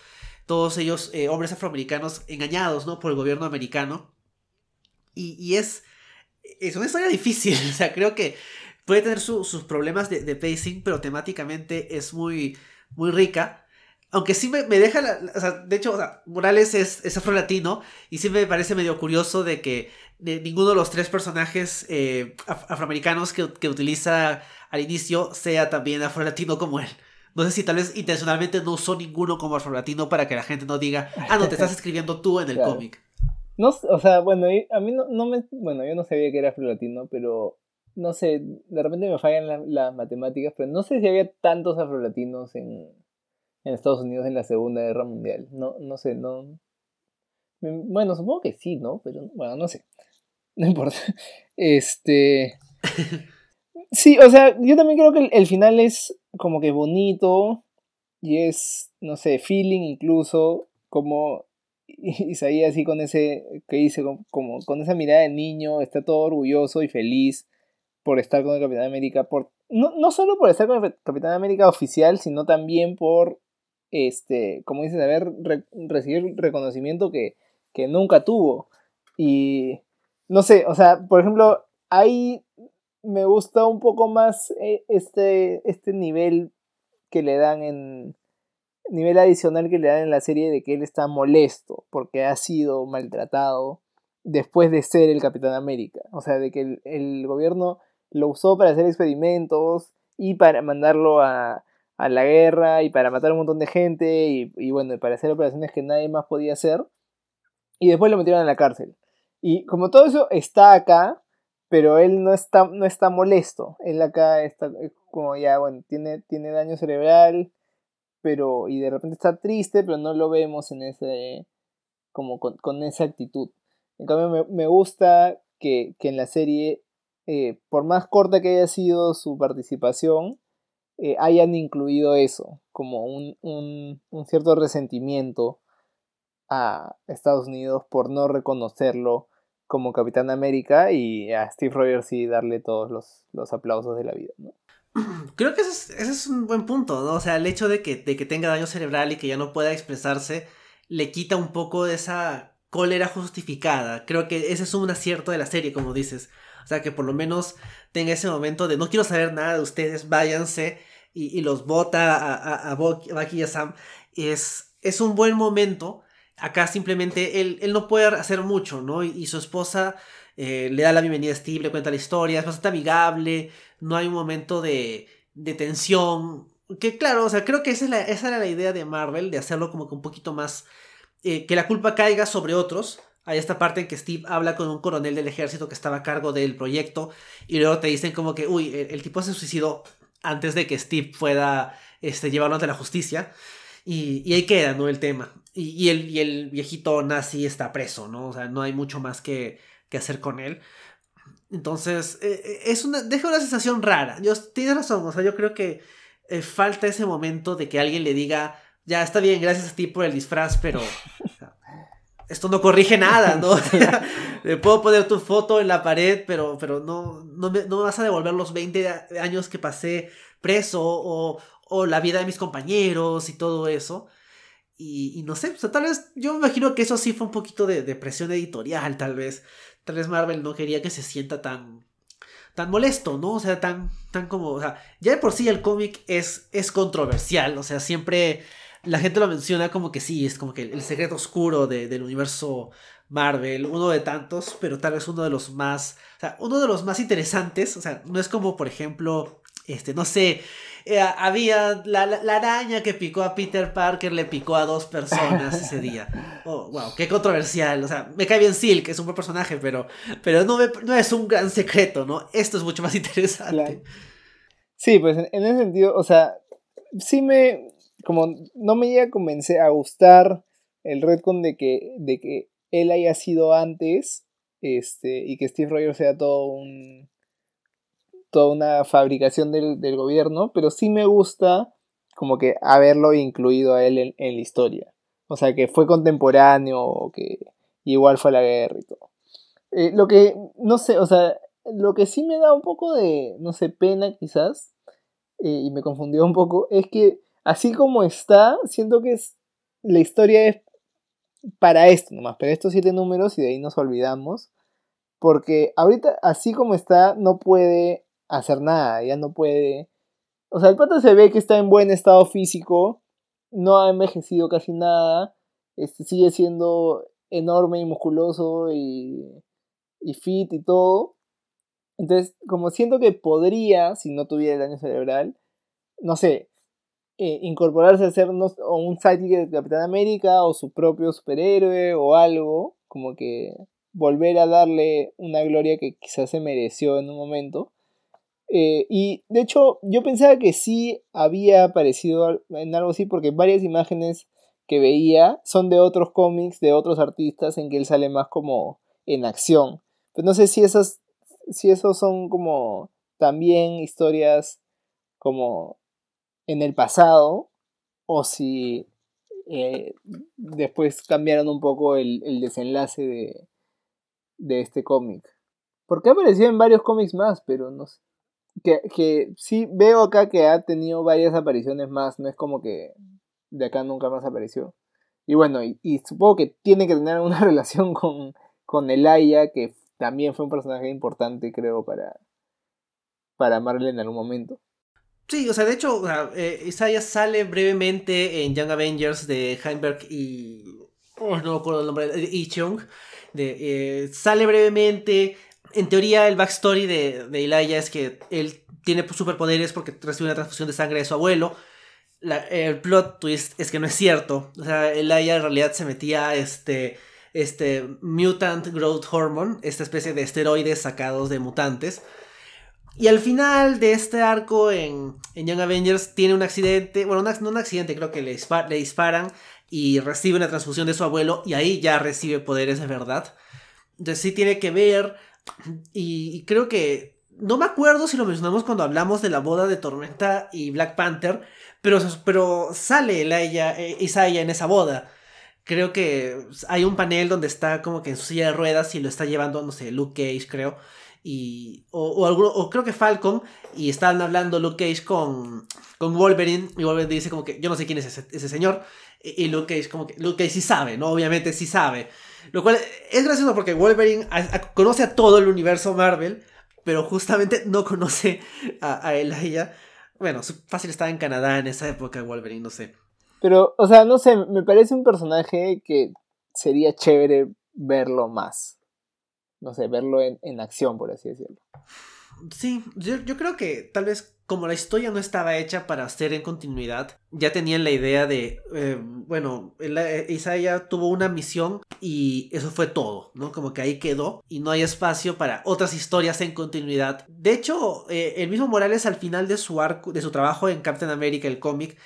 todos ellos eh, hombres afroamericanos engañados, ¿no? Por el gobierno americano. Y, es, es una historia difícil, o sea, creo que puede tener sus problemas de, de, pacing, pero temáticamente es muy, muy rica. Aunque sí me, deja, la, o sea, de hecho, Morales es, es afro-latino y sí me parece medio curioso de que ninguno de los tres personajes eh, afroamericanos que, utiliza al inicio sea también afro-latino como él. No sé si tal vez intencionalmente no usó ninguno como afro-latino para que la gente no diga, ah, no, te estás escribiendo tú en el cómic. No, o sea, bueno, a mí no, me, bueno, yo no sabía que era afro-latino, pero no sé, de repente me fallan las matemáticas, pero no sé si había tantos afro-latinos en, en Estados Unidos en la Segunda Guerra Mundial. No, no sé, no. Bueno, supongo que sí, ¿no? Pero bueno, no sé. No importa. Este. Sí, o sea, yo también creo que el, final es como que bonito. Y es, no sé, feeling incluso. Como Isaías así con ese. que dice, como, con esa mirada de niño. Está todo orgulloso y feliz por estar con el Capitán América. Por, no, no solo por estar con el Capitán América oficial, sino también por este, como dices, haber recibir reconocimiento que, que nunca tuvo. Y no sé, o sea, por ejemplo, ahí me gusta un poco más eh, este, este nivel que le dan en. Nivel adicional que le dan en la serie de que él está molesto porque ha sido maltratado después de ser el Capitán América. O sea, de que el, gobierno lo usó para hacer experimentos y para mandarlo a, a la guerra y para matar a un montón de gente y, y, bueno, para hacer operaciones que nadie más podía hacer. Y después lo metieron en la cárcel. Y como todo eso está acá, pero él no está, no está molesto. Él acá está como ya, bueno, tiene, tiene daño cerebral, pero y de repente está triste, pero no lo vemos en ese, como con, esa actitud. En cambio, me, gusta que, que, en la serie, eh, por más corta que haya sido su participación, eh, hayan incluido eso, como un, un, un, cierto resentimiento a Estados Unidos por no reconocerlo como Capitán América y a Steve Rogers sí darle todos los, los aplausos de la vida. ¿no? Creo que ese es, un buen punto, ¿no? O sea, el hecho de que, de que tenga daño cerebral y que ya no pueda expresarse le quita un poco de esa cólera justificada. Creo que ese es un acierto de la serie, como dices. O sea, que por lo menos tenga ese momento de no quiero saber nada de ustedes, váyanse y, los bota a, a, a, Bucky y a Sam. Es, es un buen momento. Acá simplemente él, él no puede hacer mucho, ¿no? Y, su esposa eh, le da la bienvenida a Steve, le cuenta la historia, es bastante amigable, no hay un momento de, de tensión. Que claro, o sea, creo que esa, es la, esa era la idea de Marvel, de hacerlo como que un poquito más... Eh, que la culpa caiga sobre otros, Hay esta parte en que Steve habla con un coronel del ejército que estaba a cargo del proyecto y luego te dicen como que, uy, el, tipo se suicidó antes de que Steve pueda este, llevarlo ante la justicia. Y, y ahí queda, ¿no? El tema. Y, el, y, el, viejito nazi está preso, ¿no? O sea, no hay mucho más que, que hacer con él. Entonces, eh, eh, es una, deja una sensación rara. Tienes razón, o sea, yo creo que eh, falta ese momento de que alguien le diga, ya está bien, gracias a ti por el disfraz, pero esto no corrige nada, ¿no? Le puedo poner tu foto en la pared, pero, pero no, no, me, no vas a devolver los 20 años que pasé preso o, o la vida de mis compañeros y todo eso. Y, no sé, o sea, tal vez yo me imagino que eso sí fue un poquito de, presión editorial, tal vez. Tal vez Marvel no quería que se sienta tan, tan molesto, ¿no? O sea, tan, tan como, o sea, ya de por sí el cómic es, es controversial, o sea, siempre la gente lo menciona como que sí, es como que el secreto oscuro del universo Marvel, uno de tantos, pero tal vez uno de los más, o sea, uno de los más interesantes, o sea, no es como, por ejemplo, este, no sé, eh, había la, araña que picó a Peter Parker, le picó a dos personas ese día. Oh, wow, qué controversial. O sea, me cae bien Silk, es un buen personaje, pero, pero no, no es un gran secreto, ¿no? Esto es mucho más interesante. Sí, pues en, ese sentido, o sea, sí me, como no me llega a convencer, a gustar el retcon de que, de que él haya sido antes, este, y que Steve Rogers sea todo un toda una fabricación del, gobierno, pero sí me gusta como que haberlo incluido a él en, la historia. O sea, que fue contemporáneo, o que igual fue la guerra y todo. Eh, lo que, no sé, o sea, lo que sí me da un poco de, no sé, pena quizás, eh, y me confundió un poco, es que así como está, siento que la historia es para esto nomás, para estos siete números y de ahí nos olvidamos. Porque ahorita, así como está, no puede hacer nada, ya no puede... O sea, el pata se ve que está en buen estado físico, no ha envejecido casi nada, este, sigue siendo enorme y musculoso y, y fit y todo. Entonces, como siento que podría, si no tuviera el daño cerebral, no sé, eh, incorporarse a ser o un sidekick de Capitán América o su propio superhéroe o algo, como que volver a darle una gloria que quizás se mereció en un momento. Eh, y de hecho, yo pensaba que sí había aparecido en algo así, porque varias imágenes que veía son de otros cómics, de otros artistas, en que él sale más como en acción. Pero no sé si esas, si esos son como también historias como en el pasado, o si eh, después cambiaron un poco el, desenlace de, de este cómic. Porque ha aparecido en varios cómics más, pero no sé que, que sí veo acá que ha tenido varias apariciones más, no es como que de acá nunca más apareció. Y bueno, y, supongo que tiene que tener una relación con, con Elaya, que también fue un personaje importante, creo, para, para Marvel en algún momento. Sí, o sea, de hecho, eh, Isaiah sale brevemente en Young Avengers de Heimberg y. Oh, no me acuerdo el nombre, de Ichung. Eh, sale brevemente, en teoría el backstory de, de Elijah es que él tiene superpoderes porque recibe una transfusión de sangre de su abuelo. el plot twist es que no es cierto. O sea, Elijah en realidad se metía este, este Mutant Growth Hormone, esta especie de esteroides sacados de mutantes. Y al final de este arco en, en Young Avengers tiene un accidente, bueno, no un accidente, creo que le, le disparan y recibe una transfusión de su abuelo y ahí ya recibe poderes de verdad. Entonces sí tiene que ver y, creo que. No me acuerdo si lo mencionamos cuando hablamos de la boda de Tormenta y Black Panther. Pero, pero sale Isaiah, eh, Isaiah en esa boda. Creo que hay un panel donde está como que en su silla de ruedas y lo está llevando, no sé, Luke Cage, creo. Y, o, o, creo que Falcon. Y están hablando Luke Cage con, con Wolverine. Y Wolverine dice como que yo no sé quién es ese, ese señor. Y, y, Luke Cage como que Luke Cage sí sabe, ¿no? Obviamente sí sabe. Lo cual es gracioso porque Wolverine conoce a todo el universo Marvel, pero justamente no conoce a, él, a ella. Bueno, fácil estaba en Canadá en esa época Wolverine, no sé. Pero, o sea, no sé, me parece un personaje que sería chévere verlo más. No sé, verlo en, acción, por así decirlo. Sí, yo, creo que tal vez como la historia no estaba hecha para ser en continuidad, ya tenían la idea de, eh, bueno, eh, Isaiah tuvo una misión y eso fue todo, ¿no? Como que ahí quedó y no hay espacio para otras historias en continuidad. De hecho, eh, el mismo Morales al final de su arco, de su trabajo en Captain America, el cómic,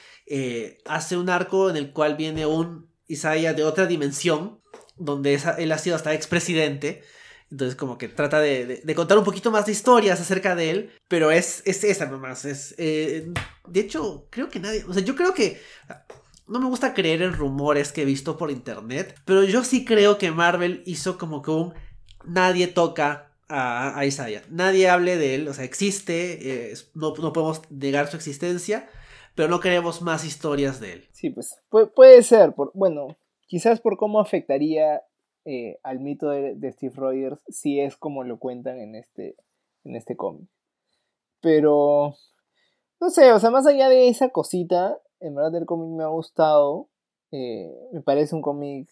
hace un arco en el cual viene un Isaiah de otra dimensión, donde él ha sido hasta expresidente entonces como que trata de, contar un poquito más de historias acerca de él, pero es, es esa nomás. Es, eh, de hecho, creo que nadie, o sea, yo creo que... No me gusta creer en rumores que he visto por internet, pero yo sí creo que Marvel hizo como que un... Nadie toca a, Isaiah. Nadie hable de él, o sea, existe, no, no, podemos negar su existencia, pero no queremos más historias de él. Sí, pues puede, ser, por, bueno, quizás por cómo afectaría eh, al mito de, Steve Rogers si es como lo cuentan en este, en este cómic. Pero, no sé, o sea, más allá de esa cosita, en verdad el cómic me ha gustado. Eh, me parece un cómic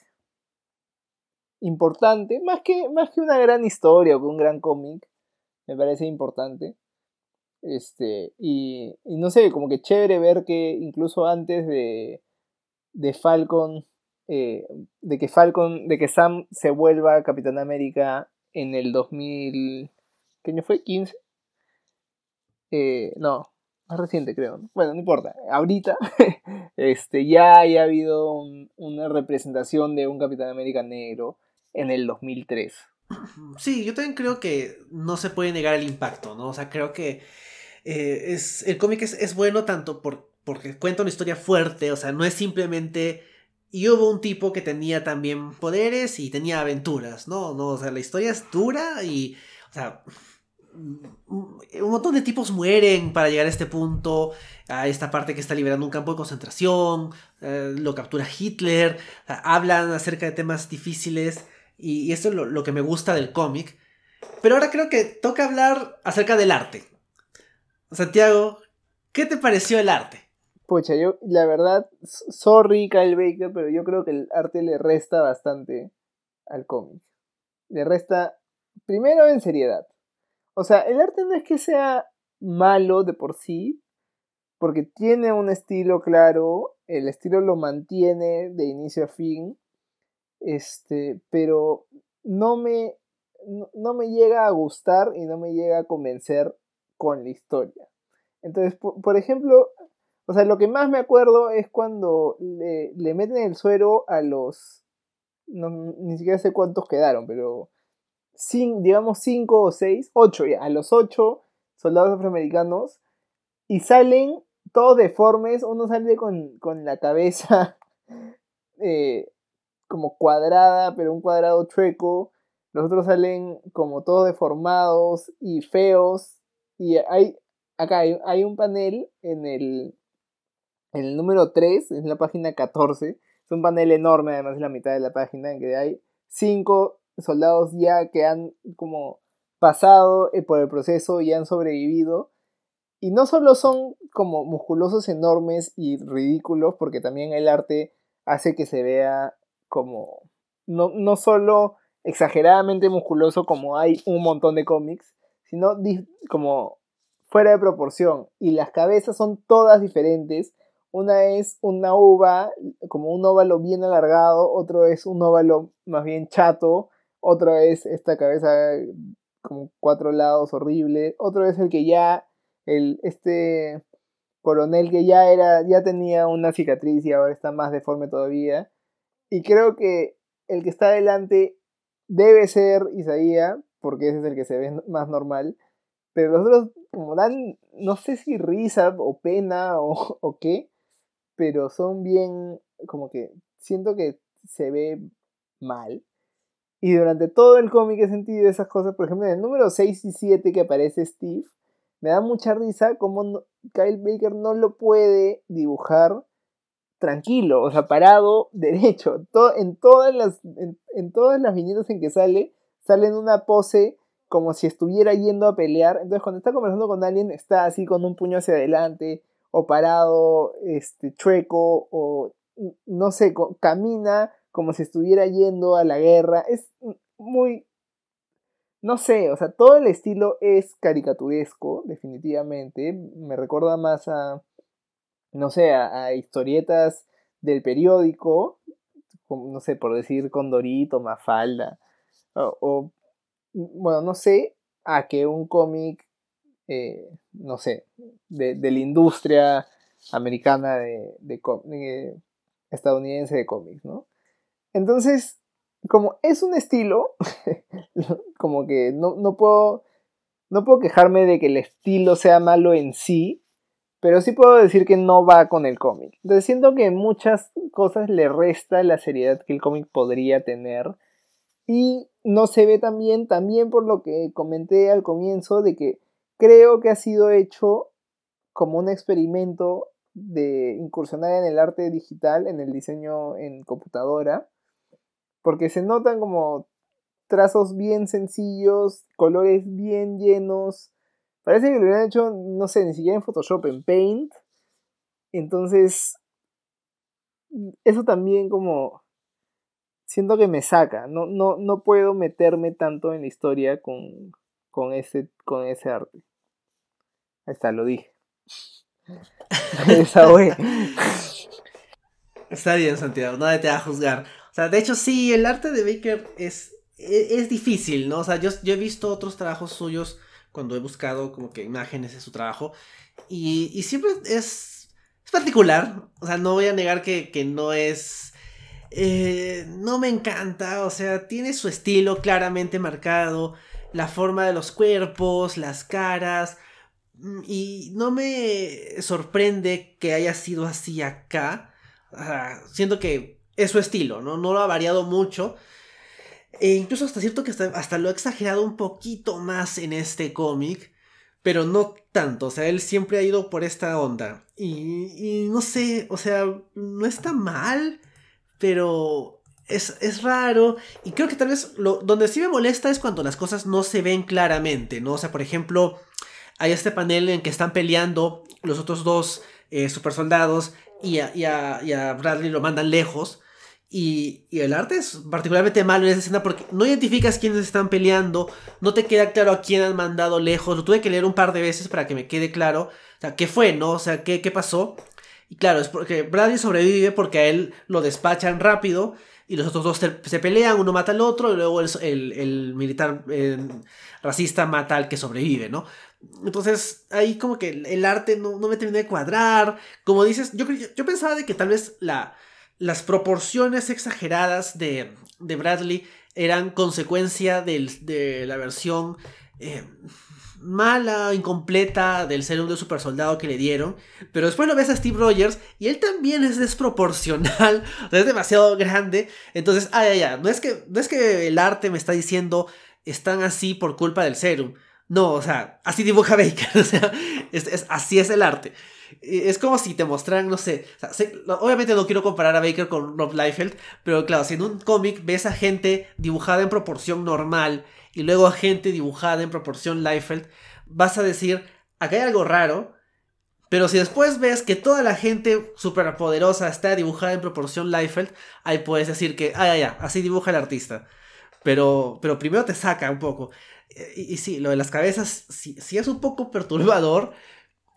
importante, más que, más que una gran historia o que un gran cómic, me parece importante. Este, y, y, no sé, como que chévere ver que incluso antes de, de Falcon eh, de que Falcon, de que Sam se vuelva Capitán América en el 2000, ¿qué año fue? ¿15? Eh, no, más reciente creo. Bueno, no importa. Ahorita este, ya haya habido una representación de un Capitán América negro en el 2003. Sí, yo también creo que no se puede negar el impacto, ¿no? O sea, creo que eh, es, el cómic es, es, bueno tanto por, porque cuenta una historia fuerte, o sea, no es simplemente y hubo un tipo que tenía también poderes y tenía aventuras, ¿no? no o sea, la historia es dura y, o sea, un montón de tipos mueren para llegar a este punto, a esta parte que está liberando un campo de concentración, eh, lo captura Hitler, hablan acerca de temas difíciles y, esto es lo, lo, que me gusta del cómic. Pero ahora creo que toca hablar acerca del arte. Santiago, ¿qué te pareció el arte? Pucha, yo, la verdad, sorry Kyle Baker, pero yo creo que el arte le resta bastante al cómic. Le resta, primero, en seriedad. O sea, el arte no es que sea malo de por sí, porque tiene un estilo claro, el estilo lo mantiene de inicio a fin, este, pero no me, no me llega a gustar y no me llega a convencer con la historia. Entonces, por ejemplo, o sea, lo que más me acuerdo es cuando le, meten el suero a los... No, ni siquiera sé cuántos quedaron, pero... digamos cinco o seis, ocho ya, a los ocho soldados afroamericanos y salen todos deformes, uno sale con, con la cabeza eh, como cuadrada, pero un cuadrado chueco, los otros salen como todos deformados y feos, y hay, acá hay, un panel en el, el número 3, es la página 14, es un panel enorme, además es la mitad de la página, en que hay cinco soldados ya que han como pasado eh, por el proceso y han sobrevivido. Y no solo son como musculosos enormes y ridículos, porque también el arte hace que se vea como no, no solo exageradamente musculoso como hay un montón de cómics, sino como fuera de proporción. Y las cabezas son todas diferentes una es una uva, como un óvalo bien alargado, otro es un óvalo más bien chato, otro es esta cabeza con cuatro lados horrible, otro es el que ya, el, este coronel que ya era, ya tenía una cicatriz y ahora está más deforme todavía. Y creo que el que está adelante debe ser Isaías, porque ese es el que se ve más normal. Pero los otros como dan, no sé si risa o pena o, o qué, pero son bien, como que siento que se ve mal. Y durante todo el cómic he sentido esas cosas, por ejemplo, en el número 6 y 7 que aparece Steve, me da mucha risa como Kyle Baker no lo puede dibujar tranquilo, o sea, parado, derecho. Todo, en, todas las, en, todas las viñetas en que sale, sale en una pose como si estuviera yendo a pelear. Entonces, cuando está conversando con alguien, está así con un puño hacia adelante, o parado, este, chueco, o no sé, camina como si estuviera yendo a la guerra. Es muy, no sé, o sea, todo el estilo es caricaturesco, definitivamente. Me recuerda más a, no sé, a, historietas del periódico, no sé, por decir Condorito, Mafalda, o, o bueno, no sé, a que un cómic, eh, no sé, de, de, la industria americana de, de, estadounidense de cómics, ¿no? Entonces, como es un estilo, como que no, no, puedo, no puedo quejarme de que el estilo sea malo en sí, pero sí puedo decir que no va con el cómic. Entonces siento que muchas cosas le resta la seriedad que el cómic podría tener. Y no se ve también, también por lo que comenté al comienzo, de que creo que ha sido hecho como un experimento de incursionar en el arte digital, en el diseño en computadora, porque se notan como trazos bien sencillos, colores bien llenos. Parece que lo hubieran hecho, no sé, ni siquiera en Photoshop, en Paint. Entonces, eso también como siento que me saca. No, no, no puedo meterme tanto en la historia con, con, ese, con ese arte. Ahí está, lo dije. Esa Está bien, Santiago, nadie te va a juzgar sea, de hecho sí, el arte de Baker es, e, es, difícil, ¿no? O sea, yo, yo, he visto otros trabajos suyos cuando he buscado como que imágenes de su trabajo y, y siempre es, es, particular, o sea, no voy a negar que, que no es... Eh, no me encanta, o sea, tiene su estilo claramente marcado, la forma de los cuerpos, las caras, y no me sorprende que haya sido así acá. Siento que es su estilo, ¿no? No lo ha variado mucho. E incluso hasta cierto que hasta, lo ha exagerado un poquito más en este cómic. Pero no tanto. O sea, él siempre ha ido por esta onda. Y, y no sé, o sea, no está mal. Pero es, es, raro. Y creo que tal vez lo, donde sí me molesta es cuando las cosas no se ven claramente, ¿no? O sea, por ejemplo, hay este panel en que están peleando los otros dos eh, super soldados y a, y a Bradley lo mandan lejos. Y, el arte es particularmente malo en esa escena porque no identificas quiénes están peleando, no te queda claro a quién han mandado lejos, lo tuve que leer un par de veces para que me quede claro, o sea, qué fue, ¿no? O sea, qué, qué pasó. Y claro, es porque Bradley sobrevive porque a él lo despachan rápido y los otros dos se, pelean, uno mata al otro y luego el, militar eh, racista mata al que sobrevive, ¿no? Entonces ahí como que el, arte no, me termina de cuadrar, como dices, yo, yo pensaba de que tal vez la las proporciones exageradas de, de Bradley eran consecuencia de la versión eh, mala, incompleta del serum de super soldado que le dieron. Pero después lo ves a Steve Rogers y él también es desproporcional, es demasiado grande. Entonces, ay, ay, ay, no es que, no es que el arte me está diciendo están así por culpa del serum. No, o sea, así dibuja Baker, o sea, es, así es el arte. Es como si te mostraran, no sé, obviamente no quiero comparar a Baker con Rob Liefeld, pero claro, si en un cómic ves a gente dibujada en proporción normal y luego a gente dibujada en proporción Liefeld, vas a decir, acá hay algo raro, pero si después ves que toda la gente superpoderosa está dibujada en proporción Liefeld, ahí puedes decir que, ah, ya, ya, así dibuja el artista. Pero, pero primero te saca un poco. Y, sí, lo de las cabezas sí, es un poco perturbador.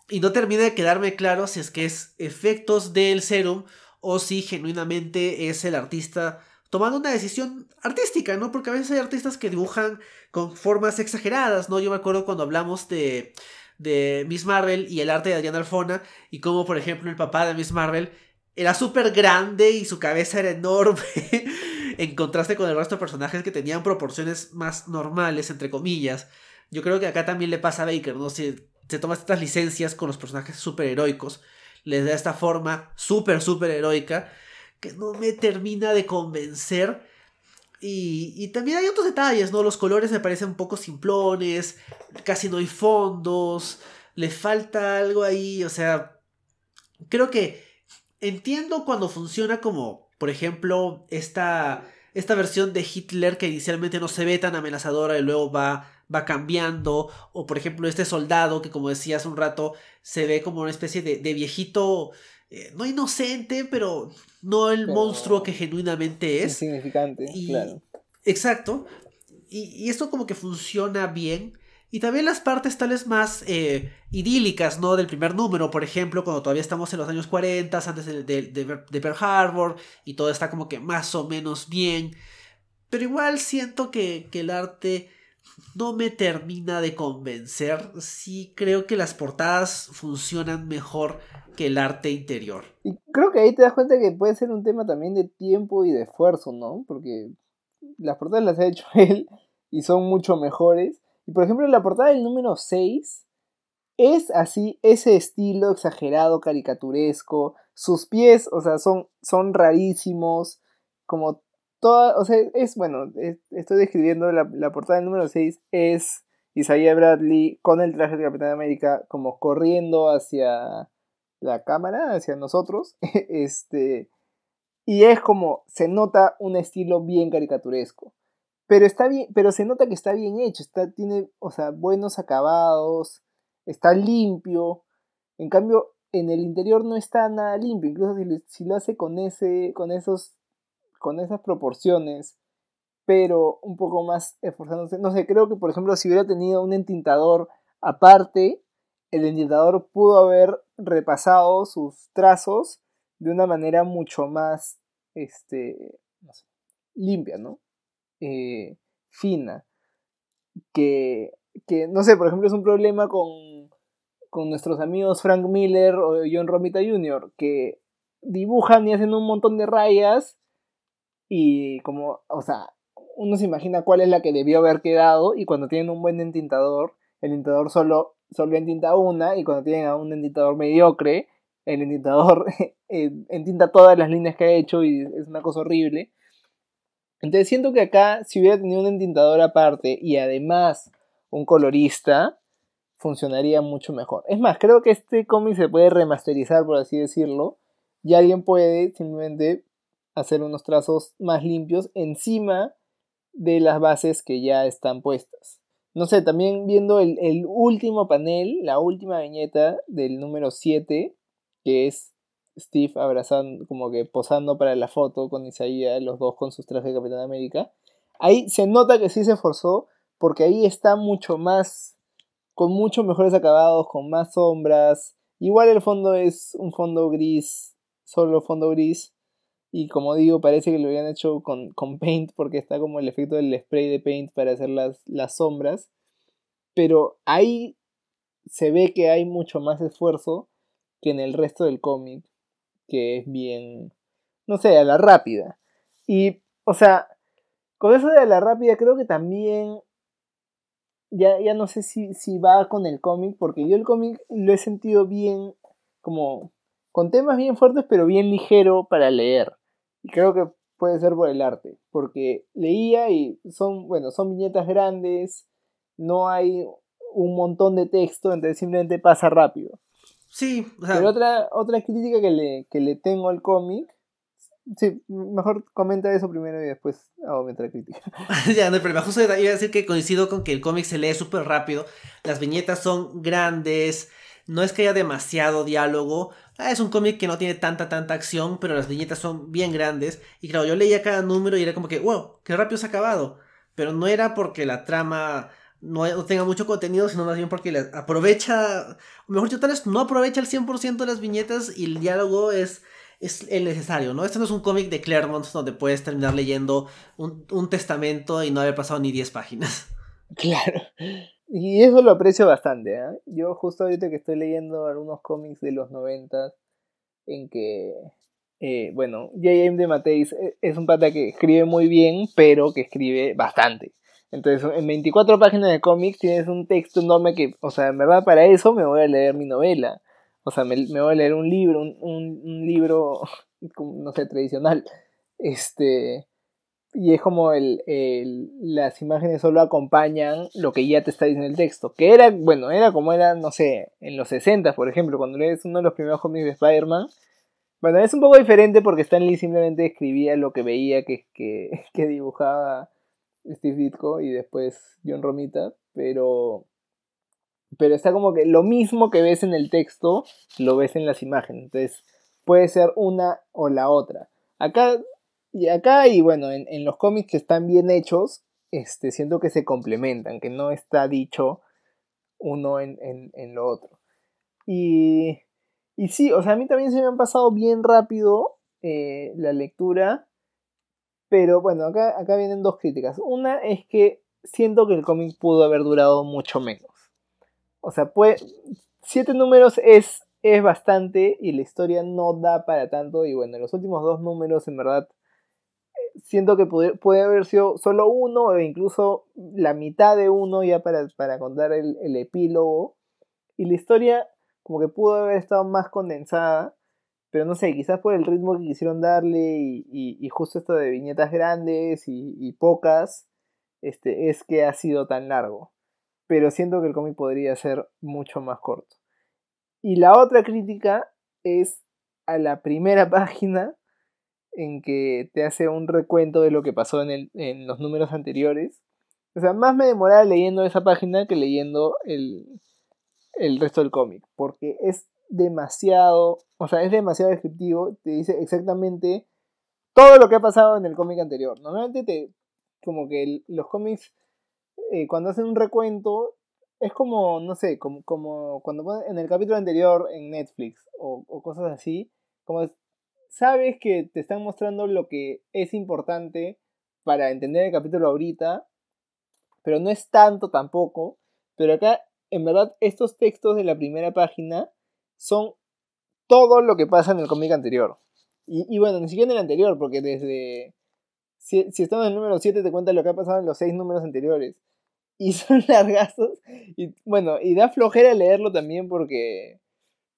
Y no termina de quedarme claro si es que es efectos del serum o si genuinamente es el artista tomando una decisión artística, ¿no? Porque a veces hay artistas que dibujan con formas exageradas, ¿no? Yo me acuerdo cuando hablamos de, de Miss Marvel y el arte de Adriana Alfona y como por ejemplo el papá de Miss Marvel era súper grande y su cabeza era enorme en contraste con el resto de personajes que tenían proporciones más normales, entre comillas. Yo creo que acá también le pasa a Baker, ¿no? Se, se toma estas licencias con los personajes super heroicos, les da esta forma súper, súper heroica, que no me termina de convencer. Y, y, también hay otros detalles, ¿no? Los colores me parecen un poco simplones, casi no hay fondos, le falta algo ahí, o sea, creo que entiendo cuando funciona como por ejemplo, esta, esta versión de Hitler que inicialmente no se ve tan amenazadora y luego va, va cambiando. O por ejemplo, este soldado que como decía hace un rato se ve como una especie de, viejito, eh, no inocente, pero no el monstruo que genuinamente es. Insignificante, claro. Exacto. y, esto como que funciona bien. Y también las partes tales más eh, idílicas, ¿no? Del primer número, por ejemplo, cuando todavía estamos en los años 40, antes de, de, Pearl Harbor, y todo está como que más o menos bien. Pero igual siento que, que el arte no me termina de convencer. Sí creo que las portadas funcionan mejor que el arte interior. Y creo que ahí te das cuenta que puede ser un tema también de tiempo y de esfuerzo, ¿no? Porque las portadas las ha hecho él y son mucho mejores. Y por ejemplo, la portada del número 6 es así, ese estilo exagerado, caricaturesco. Sus pies, o sea, son, son rarísimos. Como toda, o sea, es, bueno, estoy describiendo la, la, portada del número 6, es Isaiah Bradley con el traje de Capitán América como corriendo hacia la cámara, hacia nosotros. este, y es como, se nota un estilo bien caricaturesco. Pero está bien, pero se nota que está bien hecho, está, tiene, o sea, buenos acabados, está limpio. En cambio, en el interior no está nada limpio, incluso si, lo hace con ese, con esos, con esas proporciones, pero un poco más esforzándose. No sé, creo que por ejemplo si hubiera tenido un entintador aparte, el entintador pudo haber repasado sus trazos de una manera mucho más este, limpia, ¿no? Eh, fina. Que, que, no sé, por ejemplo, es un problema con, con nuestros amigos Frank Miller o John Romita Jr., que dibujan y hacen un montón de rayas y como, o sea, uno se imagina cuál es la que debió haber quedado y cuando tienen un buen entintador, el entintador solo, solo entinta una y cuando tienen a un entintador mediocre, el entintador entinta todas las líneas que ha hecho y es una cosa horrible. Entonces siento que acá, si hubiera tenido un entintador aparte y además un colorista, funcionaría mucho mejor. Es más, creo que este cómic se puede remasterizar, por así decirlo, y alguien puede simplemente hacer unos trazos más limpios encima de las bases que ya están puestas. No sé, también viendo el, último panel, la última viñeta del número 7, que es Steve abrazando, como que posando para la foto con Isaías, los dos con sus trajes de Capitán América. Ahí se nota que sí se esforzó, porque ahí está mucho más, con mucho mejores acabados, con más sombras. Igual el fondo es un fondo gris, solo fondo gris. Y como digo, parece que lo habían hecho con, con paint, porque está como el efecto del spray de paint para hacer las, las sombras. Pero ahí se ve que hay mucho más esfuerzo que en el resto del cómic, que es bien, no sé, a la rápida. Y, o sea, con eso de la rápida creo que también, ya, ya no sé si, si va con el cómic, porque yo el cómic lo he sentido bien, como, con temas bien fuertes, pero bien ligero para leer. Y creo que puede ser por el arte, porque leía y son, bueno, son viñetas grandes, no hay un montón de texto, entonces simplemente pasa rápido. Sí, o sea... Pero otra, otra crítica que le, que le tengo al cómic. Sí, mejor comenta eso primero y después hago mi otra crítica. ya, no, pero justo iba a decir que coincido con que el cómic se lee súper rápido. Las viñetas son grandes. No es que haya demasiado diálogo. Ah, es un cómic que no tiene tanta, tanta acción, pero las viñetas son bien grandes. Y claro, yo leía cada número y era como que, wow, qué rápido se ha acabado. Pero no era porque la trama no, tenga mucho contenido, sino más bien porque aprovecha, o mejor dicho, tal vez no aprovecha el 100% de las viñetas y el diálogo es, es el necesario, ¿no? Este no es un cómic de Claremont donde puedes terminar leyendo un, un testamento y no haber pasado ni 10 páginas. Claro. Y eso lo aprecio bastante, ¿eh? Yo justo ahorita que estoy leyendo algunos cómics de los 90 en que, eh, bueno, J.M. de Mateis eh, es un pata que escribe muy bien, pero que escribe bastante. Entonces, en 24 páginas de cómics tienes un texto enorme que, o sea, en verdad para eso me voy a leer mi novela. O sea, me, voy a leer un libro, un, un, libro, no sé, tradicional. Este, y es como el, el, las imágenes solo acompañan lo que ya te está diciendo el texto. Que era, bueno, era como era, no sé, en los 60, por ejemplo, cuando lees uno de los primeros cómics de Spider-Man. Bueno, es un poco diferente porque Stan Lee simplemente escribía lo que veía que, que, que dibujaba Steve Ditko y después John Romita, pero pero está como que lo mismo que ves en el texto lo ves en las imágenes, entonces puede ser una o la otra. Acá y acá y bueno, en, los cómics que están bien hechos, este, siento que se complementan, que no está dicho uno en, lo otro. Y, y, sí, o sea, a mí también se me han pasado bien rápido eh, la lectura, pero bueno, acá, acá vienen dos críticas. Una es que siento que el cómic pudo haber durado mucho menos. O sea, siete números es, es bastante y la historia no da para tanto. Y bueno, los últimos dos números en verdad siento que puede, haber sido solo uno o incluso la mitad de uno ya para, contar el, epílogo. Y la historia como que pudo haber estado más condensada. Pero no sé, quizás por el ritmo que quisieron darle y, justo esto de viñetas grandes y, pocas, este, es que ha sido tan largo. Pero siento que el cómic podría ser mucho más corto. Y la otra crítica es a la primera página en que te hace un recuento de lo que pasó en, el, en los números anteriores. O sea, más me demoraba leyendo esa página que leyendo el, el resto del cómic, porque es demasiado, o sea, es demasiado descriptivo, te dice exactamente todo lo que ha pasado en el cómic anterior. Normalmente te, como que los cómics, eh, cuando hacen un recuento, es como, no sé, como, como cuando en el capítulo anterior en Netflix o cosas así, como sabes que te están mostrando lo que es importante para entender el capítulo ahorita, pero no es tanto tampoco. Pero acá, en verdad, estos textos de la primera página son todo lo que pasa en el cómic anterior. Y, bueno, ni siquiera en el anterior, porque desde... Si, si estamos en el número 7 te cuenta lo que ha pasado en los 6 números anteriores. Y son largazos. Y bueno, y da flojera leerlo también porque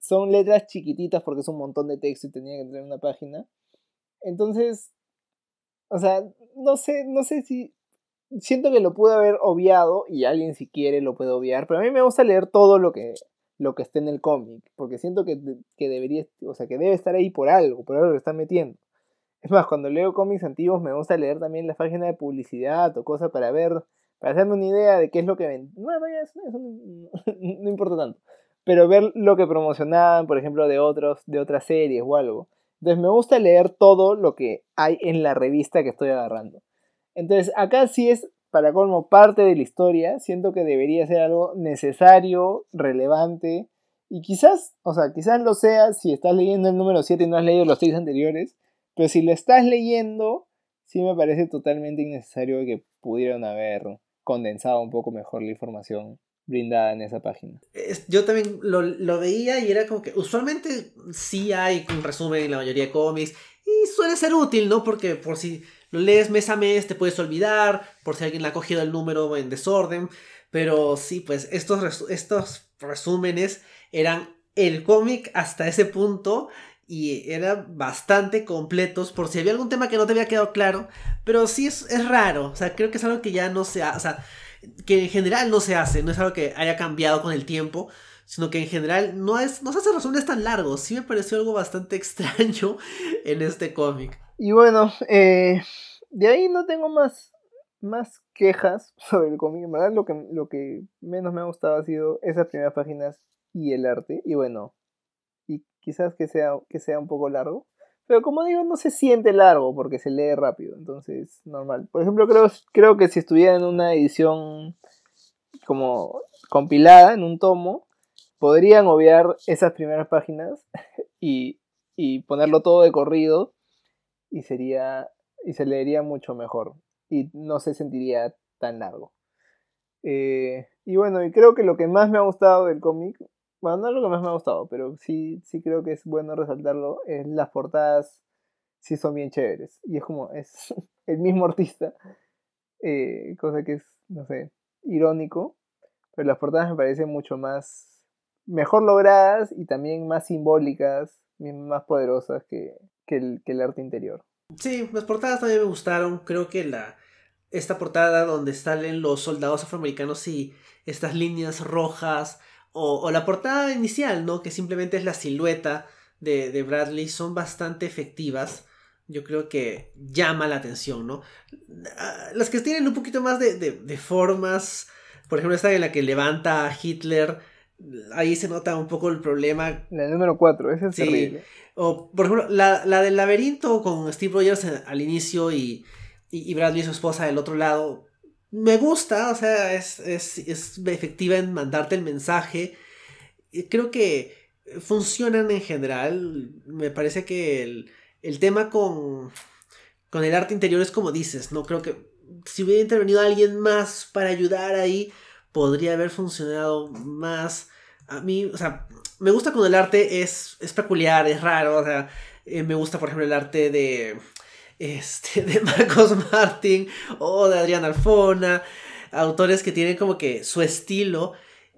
son letras chiquititas porque es un montón de texto y tenía que tener una página. Entonces, o sea, no sé, no sé si siento que lo pude haber obviado y alguien si quiere lo puede obviar, pero a mí me gusta leer todo lo que lo que esté en el cómic, porque siento que, que debería, o sea, que debe estar ahí por algo, por algo lo están metiendo. Es más, cuando leo cómics antiguos me gusta leer también las páginas de publicidad o cosas para ver, para hacerme una idea de qué es lo que ven. No importa tanto pero ver lo que promocionaban, por ejemplo, de otros, de otras series o algo. Entonces me gusta leer todo lo que hay en la revista que estoy agarrando. Entonces acá sí es, para colmo, parte de la historia. Siento que debería ser algo necesario, relevante. Y quizás, o sea, quizás lo sea si estás leyendo el número 7 y no has leído los 6 anteriores. Pero si lo estás leyendo, sí me parece totalmente innecesario que pudieran haber condensado un poco mejor la información brindada en esa página. Yo también lo, veía y era como que usualmente sí hay un resumen en la mayoría de cómics y suele ser útil, ¿no? Porque por si lo lees mes a mes te puedes olvidar, por si alguien le ha cogido el número en desorden, pero sí, pues estos, estos resúmenes eran el cómic hasta ese punto y eran bastante completos por si había algún tema que no te había quedado claro, pero sí es, es raro, o sea, creo que es algo que ya no se hace, o sea, que en general no se hace, no es algo que haya cambiado con el tiempo, sino que en general no, es, no se hace resúmenes tan largos. Sí me pareció algo bastante extraño en este cómic. Y bueno, eh, de ahí no tengo más, más quejas sobre el cómic. En verdad, lo que, lo que menos me ha gustado ha sido esas primeras páginas y el arte. Y bueno, y quizás que sea, que sea un poco largo. Pero como digo, no se siente largo porque se lee rápido, entonces normal. Por ejemplo, creo, creo que si estuviera en una edición como compilada, en un tomo, podrían obviar esas primeras páginas y, y ponerlo todo de corrido y sería y se leería mucho mejor y no se sentiría tan largo. Eh, y bueno, y creo que lo que más me ha gustado del cómic bueno, no es lo que más me ha gustado, pero sí, sí creo que es bueno resaltarlo. Es las portadas sí son bien chéveres. Y es como, es el mismo artista. Eh, cosa que es, no sé, irónico. Pero las portadas me parecen mucho más, mejor logradas y también más simbólicas, más poderosas que, el, que el arte interior. Sí, las portadas también me gustaron. Creo que la, esta portada donde salen los soldados afroamericanos y estas líneas rojas o, la portada inicial, ¿no? Que simplemente es la silueta de, Bradley, son bastante efectivas. Yo creo que llama la atención, ¿no? Ah, las que tienen un poquito más de, formas, por ejemplo, esta en la que levanta a Hitler, ahí se nota un poco el problema. La número 4, esa es terrible. O, por ejemplo, la, del laberinto con Steve Rogers al inicio y, y, Bradley y su esposa del otro lado, me gusta, o sea, es, es, es efectiva en mandarte el mensaje. Creo que funcionan en general. Me parece que el, el tema con, con el arte interior es como dices, ¿no? Creo que si hubiera intervenido alguien más para ayudar ahí, podría haber funcionado más. A mí, o sea, me gusta cuando el arte es, es peculiar, es raro, o sea, eh, me gusta, por ejemplo, el arte de, este, de Marcos Martin o de Adrián Alfona, autores que tienen como que su estilo.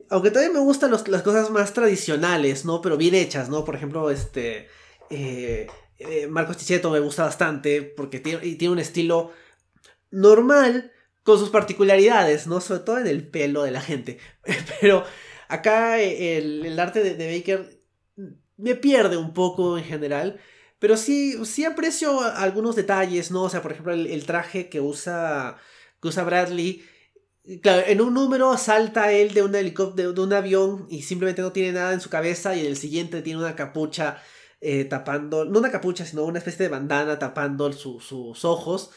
Aunque también me gustan las cosas más tradicionales, ¿no? Pero bien hechas, ¿no? Por ejemplo, este... Eh, eh, Marcos Tichetto me gusta bastante porque tiene, tiene un estilo normal con sus particularidades, ¿no? Sobre todo en el pelo de la gente. Pero acá el, arte de, Baker me pierde un poco en general. Pero sí, sí aprecio algunos detalles, ¿no? O sea, por ejemplo, el, traje que usa, que usa Bradley. Claro, en un número salta él de un helicóptero, de un avión y simplemente no tiene nada en su cabeza y en el siguiente tiene una capucha eh, tapando, no una capucha, sino una especie de bandana tapando sus ojos.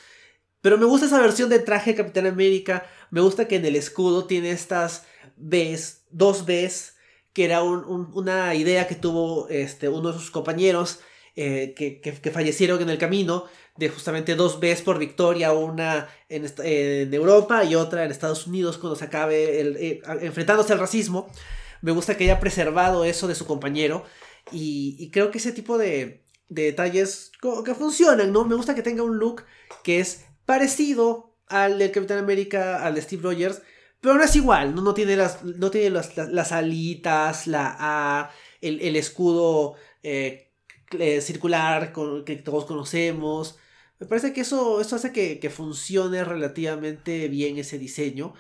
Pero me gusta esa versión de traje de Capitán América. Me gusta que en el escudo tiene estas Bs, dos Bs, que era una idea que tuvo este, uno de sus compañeros eh, que, fallecieron en el camino, de justamente dos Bs por victoria, una en, Europa y otra en Estados Unidos cuando se acabe eh, enfrentándose al racismo. Me gusta que haya preservado eso de su compañero y, creo que ese tipo de, de detalles que funcionan, ¿no? Me gusta que tenga un look que es parecido al del Capitán América, al de Steve Rogers, pero no es igual, no, no tiene, las, no tiene las, alitas, la A, el, escudo eh, eh, circular con, que todos conocemos. Me parece que eso, eso hace que, funcione relativamente bien ese diseño.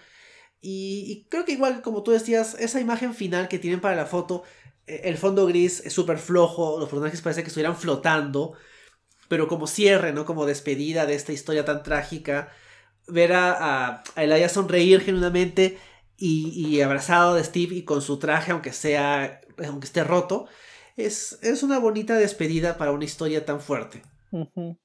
Y, y, creo que igual, como tú decías, esa imagen final que tienen para la foto, eh, el fondo gris es súper flojo, los personajes parece que estuvieran flotando pero como cierre, ¿no? Como despedida de esta historia tan trágica, ver a, a Elijah sonreír genuinamente y, abrazado de Steve y con su traje, aunque sea, aunque esté roto, es, es una bonita despedida para una historia tan fuerte.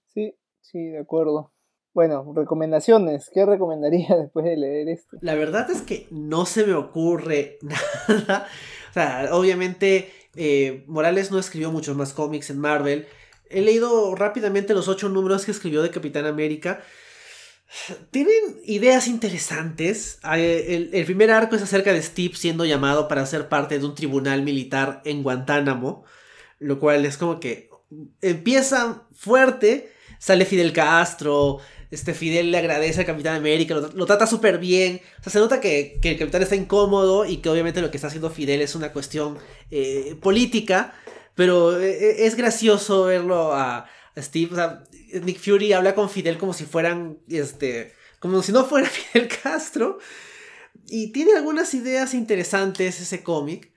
Sí, sí, de acuerdo. Bueno, recomendaciones. ¿Qué recomendaría después de leer esto? La verdad es que no se me ocurre nada. o sea, obviamente eh, Morales no escribió muchos más cómics en Marvel. He leído rápidamente los ocho números que escribió de Capitán América. Tienen ideas interesantes. Ah, el, primer arco es acerca de Steve siendo llamado para ser parte de un tribunal militar en Guantánamo. Lo cual es como que empieza fuerte. Sale Fidel Castro. Este Fidel le agradece al Capitán América. Lo, trata súper bien. O sea, se nota que, el Capitán está incómodo y que obviamente lo que está haciendo Fidel es una cuestión eh, política. Pero eh, eh, es gracioso verlo a, Steve. Nick Fury habla con Fidel como si fueran, este, como si no fuera Fidel Castro. Y tiene algunas ideas interesantes ese cómic.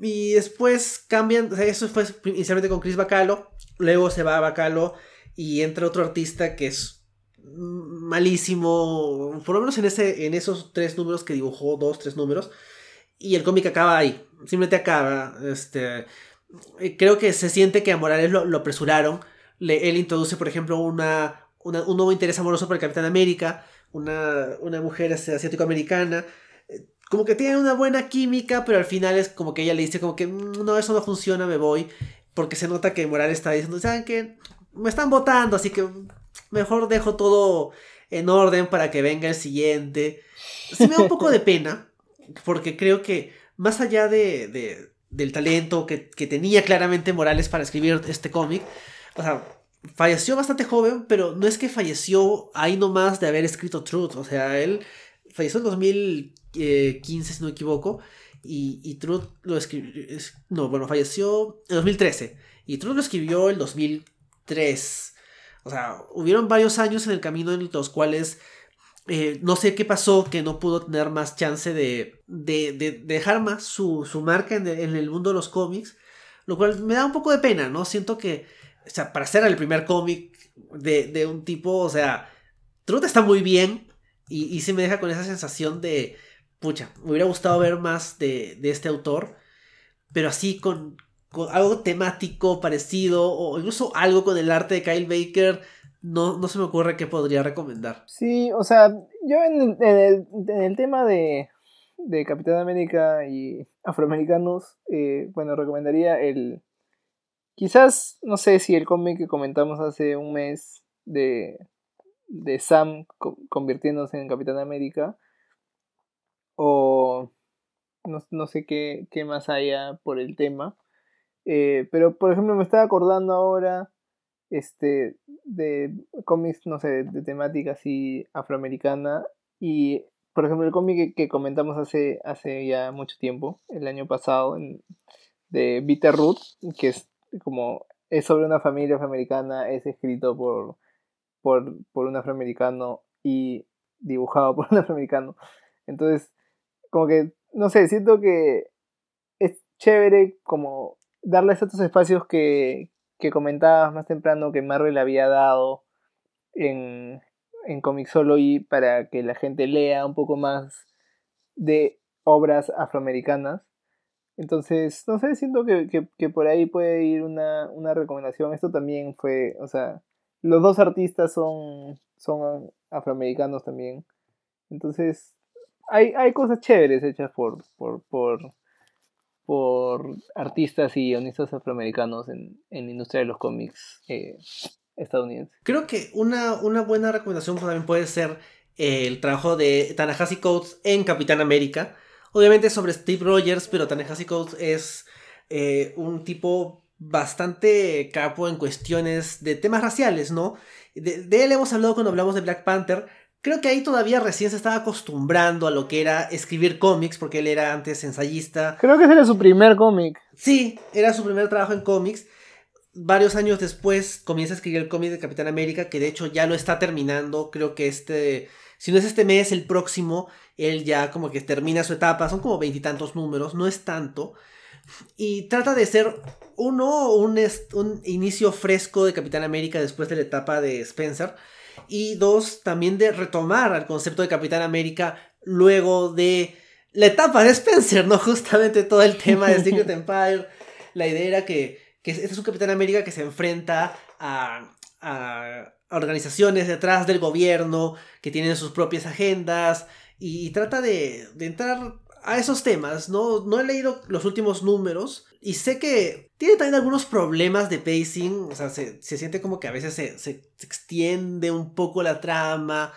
Y después cambian, eso fue inicialmente con Chris Bacalo, luego se va a Bacalo y entra otro artista que es malísimo, por lo menos en, ese, en esos tres números que dibujó, dos, tres números, y el cómic acaba ahí, simplemente acaba, este, creo que se siente que a Morales lo, apresuraron. Él introduce, por ejemplo, una, un nuevo interés amoroso por el Capitán América, una, una mujer este, asiático-americana. Eh, como que tiene una buena química, pero al final es como que ella le dice como que mm, no, eso no funciona, me voy. Porque se nota que Morales está diciendo, ¿saben qué? Me están votando, así que mejor dejo todo en orden para que venga el siguiente. Sí me da un poco de pena, porque creo que más allá de, del talento que, tenía claramente Morales para escribir este cómic. O sea, falleció bastante joven, pero no es que falleció ahí nomás de haber escrito Truth. O sea, él falleció en 2015, si no me equivoco. Y, y Truth lo escribió. No, bueno, falleció en 2013. Y Truth lo escribió en 2003. O sea, hubieron varios años en el camino en los cuales eh, no sé qué pasó, que no pudo tener más chance de, de, dejar más su, marca en el, mundo de los cómics, lo cual me da un poco de pena, ¿no? Siento que, o sea, para ser el primer cómic de, un tipo, o sea, Truth está muy bien y, y se me deja con esa sensación de, pucha, me hubiera gustado ver más de, este autor, pero así con, con algo temático parecido o incluso algo con el arte de Kyle Baker no, no se me ocurre qué podría recomendar. Sí, o sea, yo en el, en el, tema de, de Capitán América y afroamericanos, eh, bueno, recomendaría el... Quizás, no sé si el cómic que comentamos hace un mes de, de Sam convirtiéndose en Capitán América, o no, sé qué, qué, más haya por el tema. Eh, pero, por ejemplo, me estaba acordando ahora este, de cómics, no sé, de temática así afroamericana. Y, por ejemplo, el cómic que, comentamos hace, hace ya mucho tiempo, el año pasado, de Bitterroot, que es como es sobre una familia afroamericana, es escrito por, por, por un afroamericano y dibujado por un afroamericano. Entonces, como que, no sé, siento que es chévere como darles estos espacios que, que comentabas más temprano que Marvel había dado en, en Comixology para que la gente lea un poco más de obras afroamericanas. Entonces, no sé, siento que, que, por ahí puede ir una, una, recomendación. Esto también fue, o sea, los dos artistas son, son afroamericanos también. Entonces, hay, hay cosas chéveres hechas por, por, por, por artistas y guionistas afroamericanos en, en la industria de los cómics eh, estadounidenses. Creo que una, una buena recomendación también puede ser el trabajo de Tanahashi Coates en Capitán América. Obviamente sobre Steve Rogers, pero Tanahashi Coates es eh, un tipo bastante capo en cuestiones de temas raciales, ¿no? De, de, él hemos hablado cuando hablamos de Black Panther, Creo que ahí todavía recién se estaba acostumbrando a lo que era escribir cómics, porque él era antes ensayista. Creo que ese era su primer cómic. Sí, era su primer trabajo en cómics. Varios años después comienza a escribir el cómic de Capitán América, que de hecho ya lo está terminando. Creo que este, si no es este mes, el próximo, él ya como que termina su etapa. Son como veintitantos números, no es tanto. Y trata de ser uno, un, un inicio fresco de Capitán América después de la etapa de Spencer y dos, también de retomar al concepto de Capitán América luego de la etapa de Spencer, ¿no? Justamente todo el tema de Secret Empire. La idea era que, que este es un Capitán América que se enfrenta a, a organizaciones detrás del gobierno que tienen sus propias agendas y, trata de, entrar a esos temas. No, no he leído los últimos números y sé que tiene también algunos problemas de pacing. O sea, se, siente como que a veces se, extiende un poco la trama.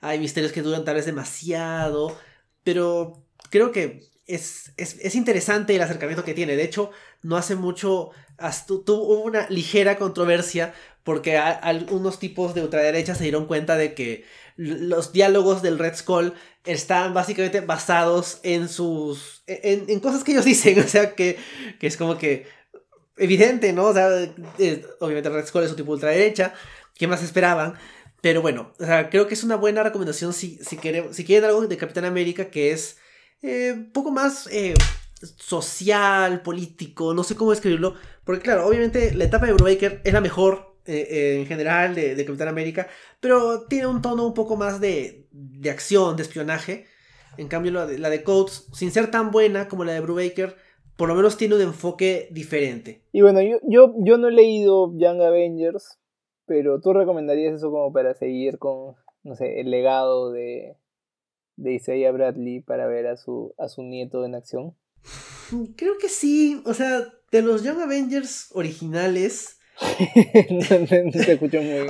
Hay misterios que duran tal vez demasiado. Pero creo que es, es, interesante el acercamiento que tiene. De hecho, no hace mucho tuvo una ligera controversia porque algunos tipos de ultraderecha se dieron cuenta de que los diálogos del Red Skull están básicamente basados en sus. en, cosas que ellos dicen. O sea, que, que es como que. evidente, ¿no? O sea, eh, obviamente Red Skull es un tipo ultraderecha. ¿Qué más esperaban? Pero bueno, o sea, creo que es una buena recomendación si, si, quieren, si quieren algo de Capitán América que es eh, un poco más eh, social, político, no sé cómo escribirlo. Porque claro, obviamente la etapa de Brubaker es la mejor eh, eh, en general de, de, Capitán América, pero tiene un tono un poco más de, de acción, de espionaje. En cambio, la de, la de Coates, sin ser tan buena como la de Brubaker, por lo menos tiene un enfoque diferente. Y bueno, yo, yo, yo no he leído Young Avengers, pero tú recomendarías eso como para seguir con, no sé, el legado de, de Isaiah Bradley para ver a su, a su nieto en acción. Creo que sí, o sea, de los Young Avengers originales, se escuchó muy,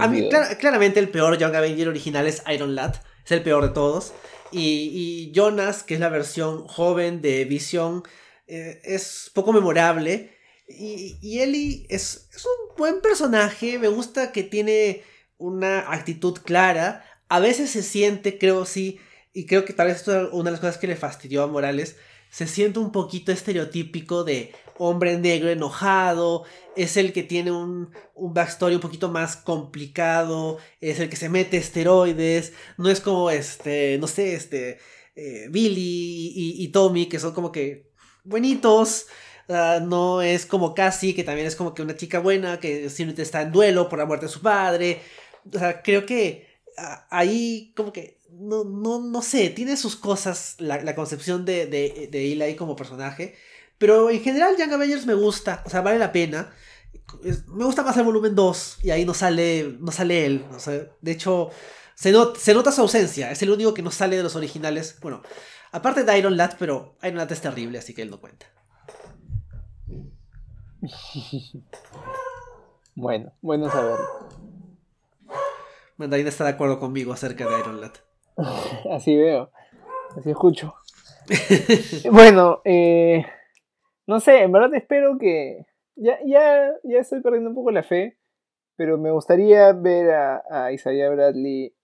a mí, claramente el peor Young Avenger original es Iron Lad. Es el peor de todos. Y, Jonas, que es la versión joven de Vision, eh, es poco memorable. Y, y Ellie es, es, un buen personaje. Me gusta que tiene una actitud clara. A veces se siente, creo sí, y creo que tal vez esto es una de las cosas que le fastidió a Morales. Se siente un poquito estereotípico de hombre negro enojado, es el que tiene un, un, backstory un poquito más complicado, es el que se mete esteroides, no es como este, no sé, este, eh, Billy y, Tommy, que son como que buenitos. Ah, no es como Cassie, que también es como que una chica buena, que simplemente está en duelo por la muerte de su padre. O sea, creo que ah, ahí como que no, no, no sé, tiene sus cosas la, la concepción de, de, de Eli como personaje. Pero en general Young Avengers me gusta, o sea, vale la pena. me gusta más el volumen 2 y ahí no sale, no sale él. de hecho, se, se, nota su ausencia. Es el único que no sale de los originales. Bueno, aparte de Iron Lad, pero Iron Lad es terrible, así que él no cuenta. bueno, bueno saberlo. Mandarín está de acuerdo conmigo acerca de Iron Lad. así veo, así escucho. bueno, eh, no sé, en verdad espero que ya, ya, ya estoy perdiendo un poco la fe, pero me gustaría ver a, Isaiah Bradley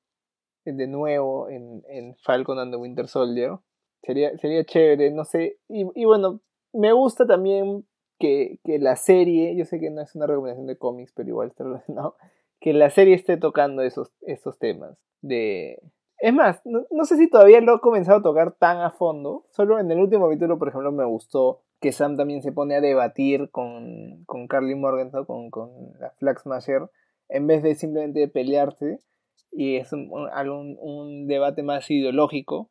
de nuevo en, Falcon and the Winter Soldier. Sería, sería chévere, no sé. Y, bueno, me gusta también que, la serie, yo sé que no es una recomendación de cómics, pero igual está relacionado, que la serie esté tocando esos, esos temas. De... Es más, no, no sé si todavía lo he comenzado a tocar tan a fondo, solo en el último capítulo, por ejemplo, me gustó que Sam también se pone a debatir con, con Carly Morgenthau, con, con la Flag Smasher, en vez de simplemente pelearse, y es un, un, debate más ideológico,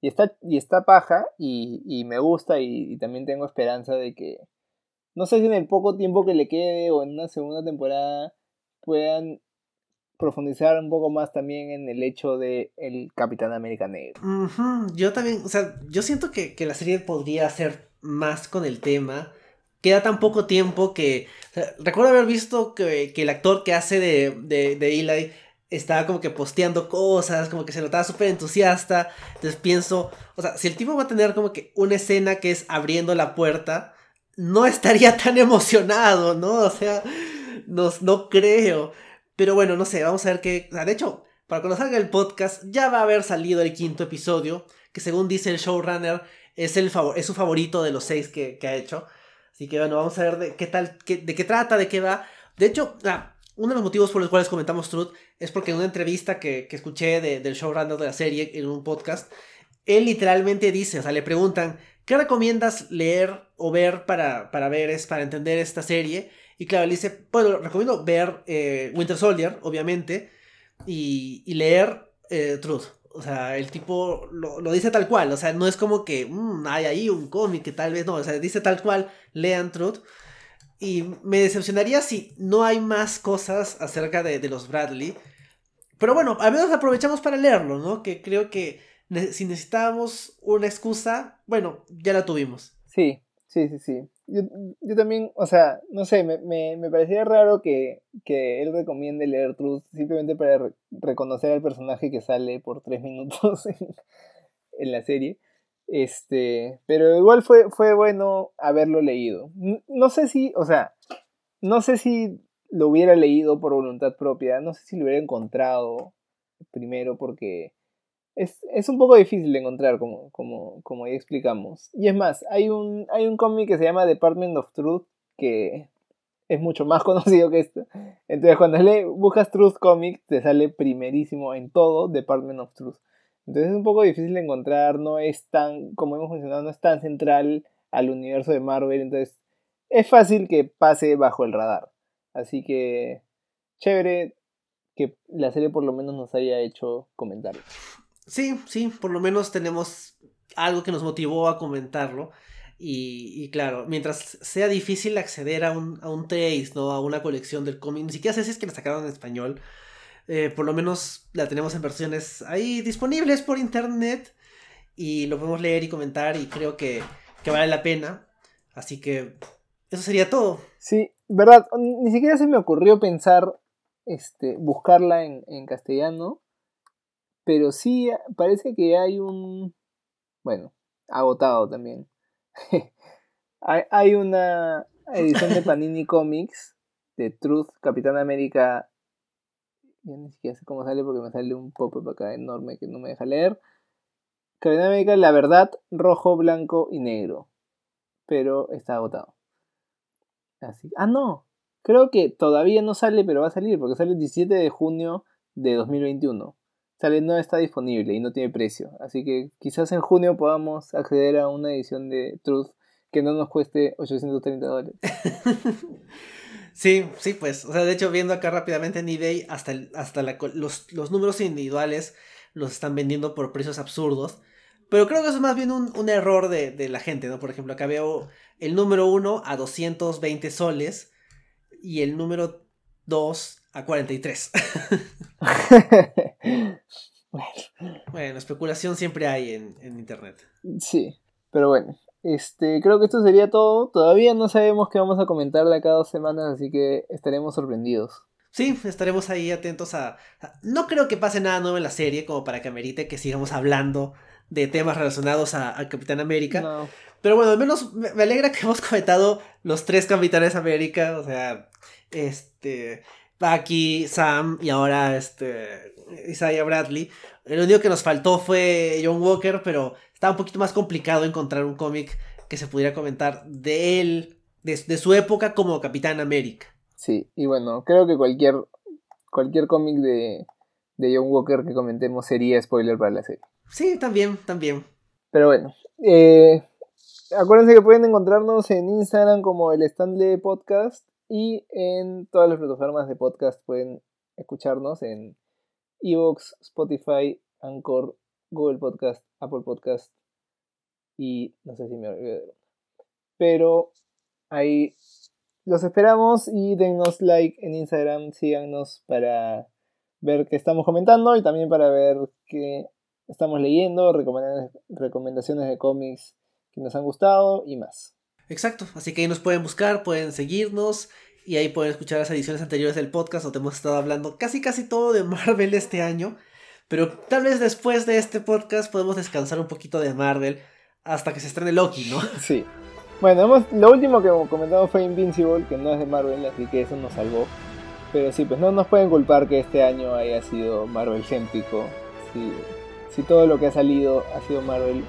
y está, y está paja, y, y me gusta, y, también tengo esperanza de que, no sé si en el poco tiempo que le quede o en una segunda temporada puedan profundizar un poco más también en el hecho de el Capitán América Negro. Yo también, o sea, yo siento que, que la serie podría ser más con el tema. Queda tan poco tiempo que. recuerdo haber visto que, el actor que hace de, de, de, Eli estaba como que posteando cosas, como que se notaba súper entusiasta. Entonces pienso, o sea, si el tipo va a tener como que una escena que es abriendo la puerta, no estaría tan emocionado, ¿no? O sea, no, no creo. Pero bueno, no sé, vamos a ver qué. De hecho, para cuando salga el podcast, ya va a haber salido el quinto episodio, que según dice el showrunner, es, el favor, es su favorito de los seis que, ha hecho. Así que bueno, vamos a ver de qué tal, de qué trata, de qué va. De hecho, ah, uno de los motivos por los cuales comentamos Truth es porque en una entrevista que, escuché de, del showrunner de la serie en un podcast, él literalmente dice, o sea, le preguntan, ¿qué recomiendas leer o ver para, para ver, es, para entender esta serie? Y claro, él dice, bueno, recomiendo ver eh, Winter Soldier, obviamente, y, y leer eh, Truth. O sea, el tipo lo, dice tal cual. O sea, no es como que mm, hay ahí un cómic que tal vez no. O sea, dice tal cual, lean Truth. Y me decepcionaría si no hay más cosas acerca de, los Bradley. Pero bueno, al menos aprovechamos para leerlo, ¿no? Que creo que si necesitábamos una excusa, bueno, ya la tuvimos. Sí, sí, sí, sí yo, yo también, o sea, no sé, me, me, me parecía raro que, que, él recomiende leer Truth simplemente para reconocer al personaje que sale por tres minutos en, la serie. Este, pero igual fue, fue bueno haberlo leído. No sé si, o sea, no sé si lo hubiera leído por voluntad propia, no sé si lo hubiera encontrado primero porque es, un poco difícil de encontrar, como, como, como ya explicamos. Y es más, hay un, hay un cómic que se llama Department of Truth que es mucho más conocido que esto. Entonces, cuando le buscas Truth Comics, te sale primerísimo en todo Department of Truth. Entonces, es un poco difícil de encontrar, no es tan, como hemos mencionado, no es tan central al universo de Marvel. Entonces, es fácil que pase bajo el radar. Así que, chévere que la serie por lo menos nos haya hecho comentarios. Sí, sí, por lo menos tenemos algo que nos motivó a comentarlo. Y, claro, mientras sea difícil acceder a un, a un trace, ¿no? A una colección del cómic, ni siquiera sé si es que la sacaron en español. Eh, por lo menos la tenemos en versiones ahí disponibles por internet. Y lo podemos leer y comentar y creo que, vale la pena. Así que eso sería todo. Sí, verdad, ni siquiera se me ocurrió pensar este, buscarla en, en castellano. Pero sí, parece que hay un... Bueno, agotado también. hay, una edición de Panini Comics de Truth Capitán América. Ya ni siquiera sé cómo sale porque me sale un pop-up acá enorme que no me deja leer. Capitán América, la verdad, rojo, blanco y negro. Pero está agotado. Así. Ah, no. Creo que todavía no sale, pero va a salir porque sale el 17 de junio de 2021 no está disponible y no tiene precio. Así que quizás en junio podamos acceder a una edición de Truth que no nos cueste 830 dólares. sí, sí, pues. O sea, de hecho, viendo acá rápidamente en eBay, hasta, hasta los, números individuales los están vendiendo por precios absurdos. Pero creo que es más bien un, error de, la gente, ¿no? Por ejemplo, acá veo el número 1 a 220 soles. y el número 2 a 43. bueno. especulación siempre hay en, en internet. Sí, pero bueno, este, creo que esto sería todo. Todavía no sabemos qué vamos a comentar de cada dos semanas, así que estaremos sorprendidos. Sí, estaremos ahí atentos a, No creo que pase nada nuevo en la serie, como para que amerite que sigamos hablando de temas relacionados a, Capitán América. Pero bueno, al menos me, alegra que hemos comentado los tres Capitanes América, o sea, este, Bucky, Sam y ahora este, Isaiah Bradley. Lo único que nos faltó fue John Walker, pero estaba un poquito más complicado encontrar un cómic que se pudiera comentar de él, de, su época como Capitán América. Sí, y bueno, creo que cualquier, cualquier cómic de, de John Walker que comentemos sería spoiler para la serie. Sí, también, también. Pero bueno, eh, acuérdense que pueden encontrarnos en Instagram como el Stanley Podcast y en todas las plataformas de podcast pueden escucharnos en Evox, Spotify, Anchor, Google Podcast, Apple Podcast y no sé si me olvidé Pero ahí los esperamos y denos like en Instagram, síganos para ver qué estamos comentando y también para ver qué estamos leyendo, recomendaciones de cómics que nos han gustado y más. Exacto, así que ahí nos pueden buscar, pueden seguirnos y ahí pueden escuchar las ediciones anteriores del podcast donde hemos estado hablando casi casi todo de Marvel este año. Pero tal vez después de este podcast podemos descansar un poquito de Marvel hasta que se estrene Loki, ¿no? Sí. Bueno, lo último que comentamos fue Invincible, que no es de Marvel, así que eso nos salvó. Pero sí, pues no nos pueden culpar que este año haya sido Marvel céntrico. Si, si todo lo que ha salido ha sido Marvel,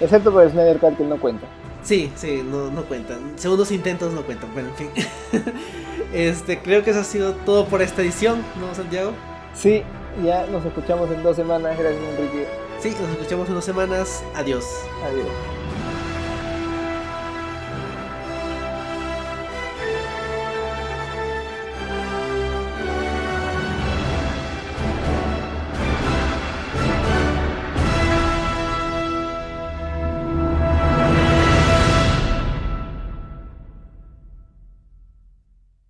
excepto por el Snyder Cut que no cuenta. Sí, sí, no, no cuentan. Segundos intentos no cuentan. Bueno, en fin. este, creo que eso ha sido todo por esta edición, ¿no, Santiago? Sí, ya nos escuchamos en dos semanas. Gracias, Enrique. Sí, nos escuchamos en dos semanas. Adiós. Adiós.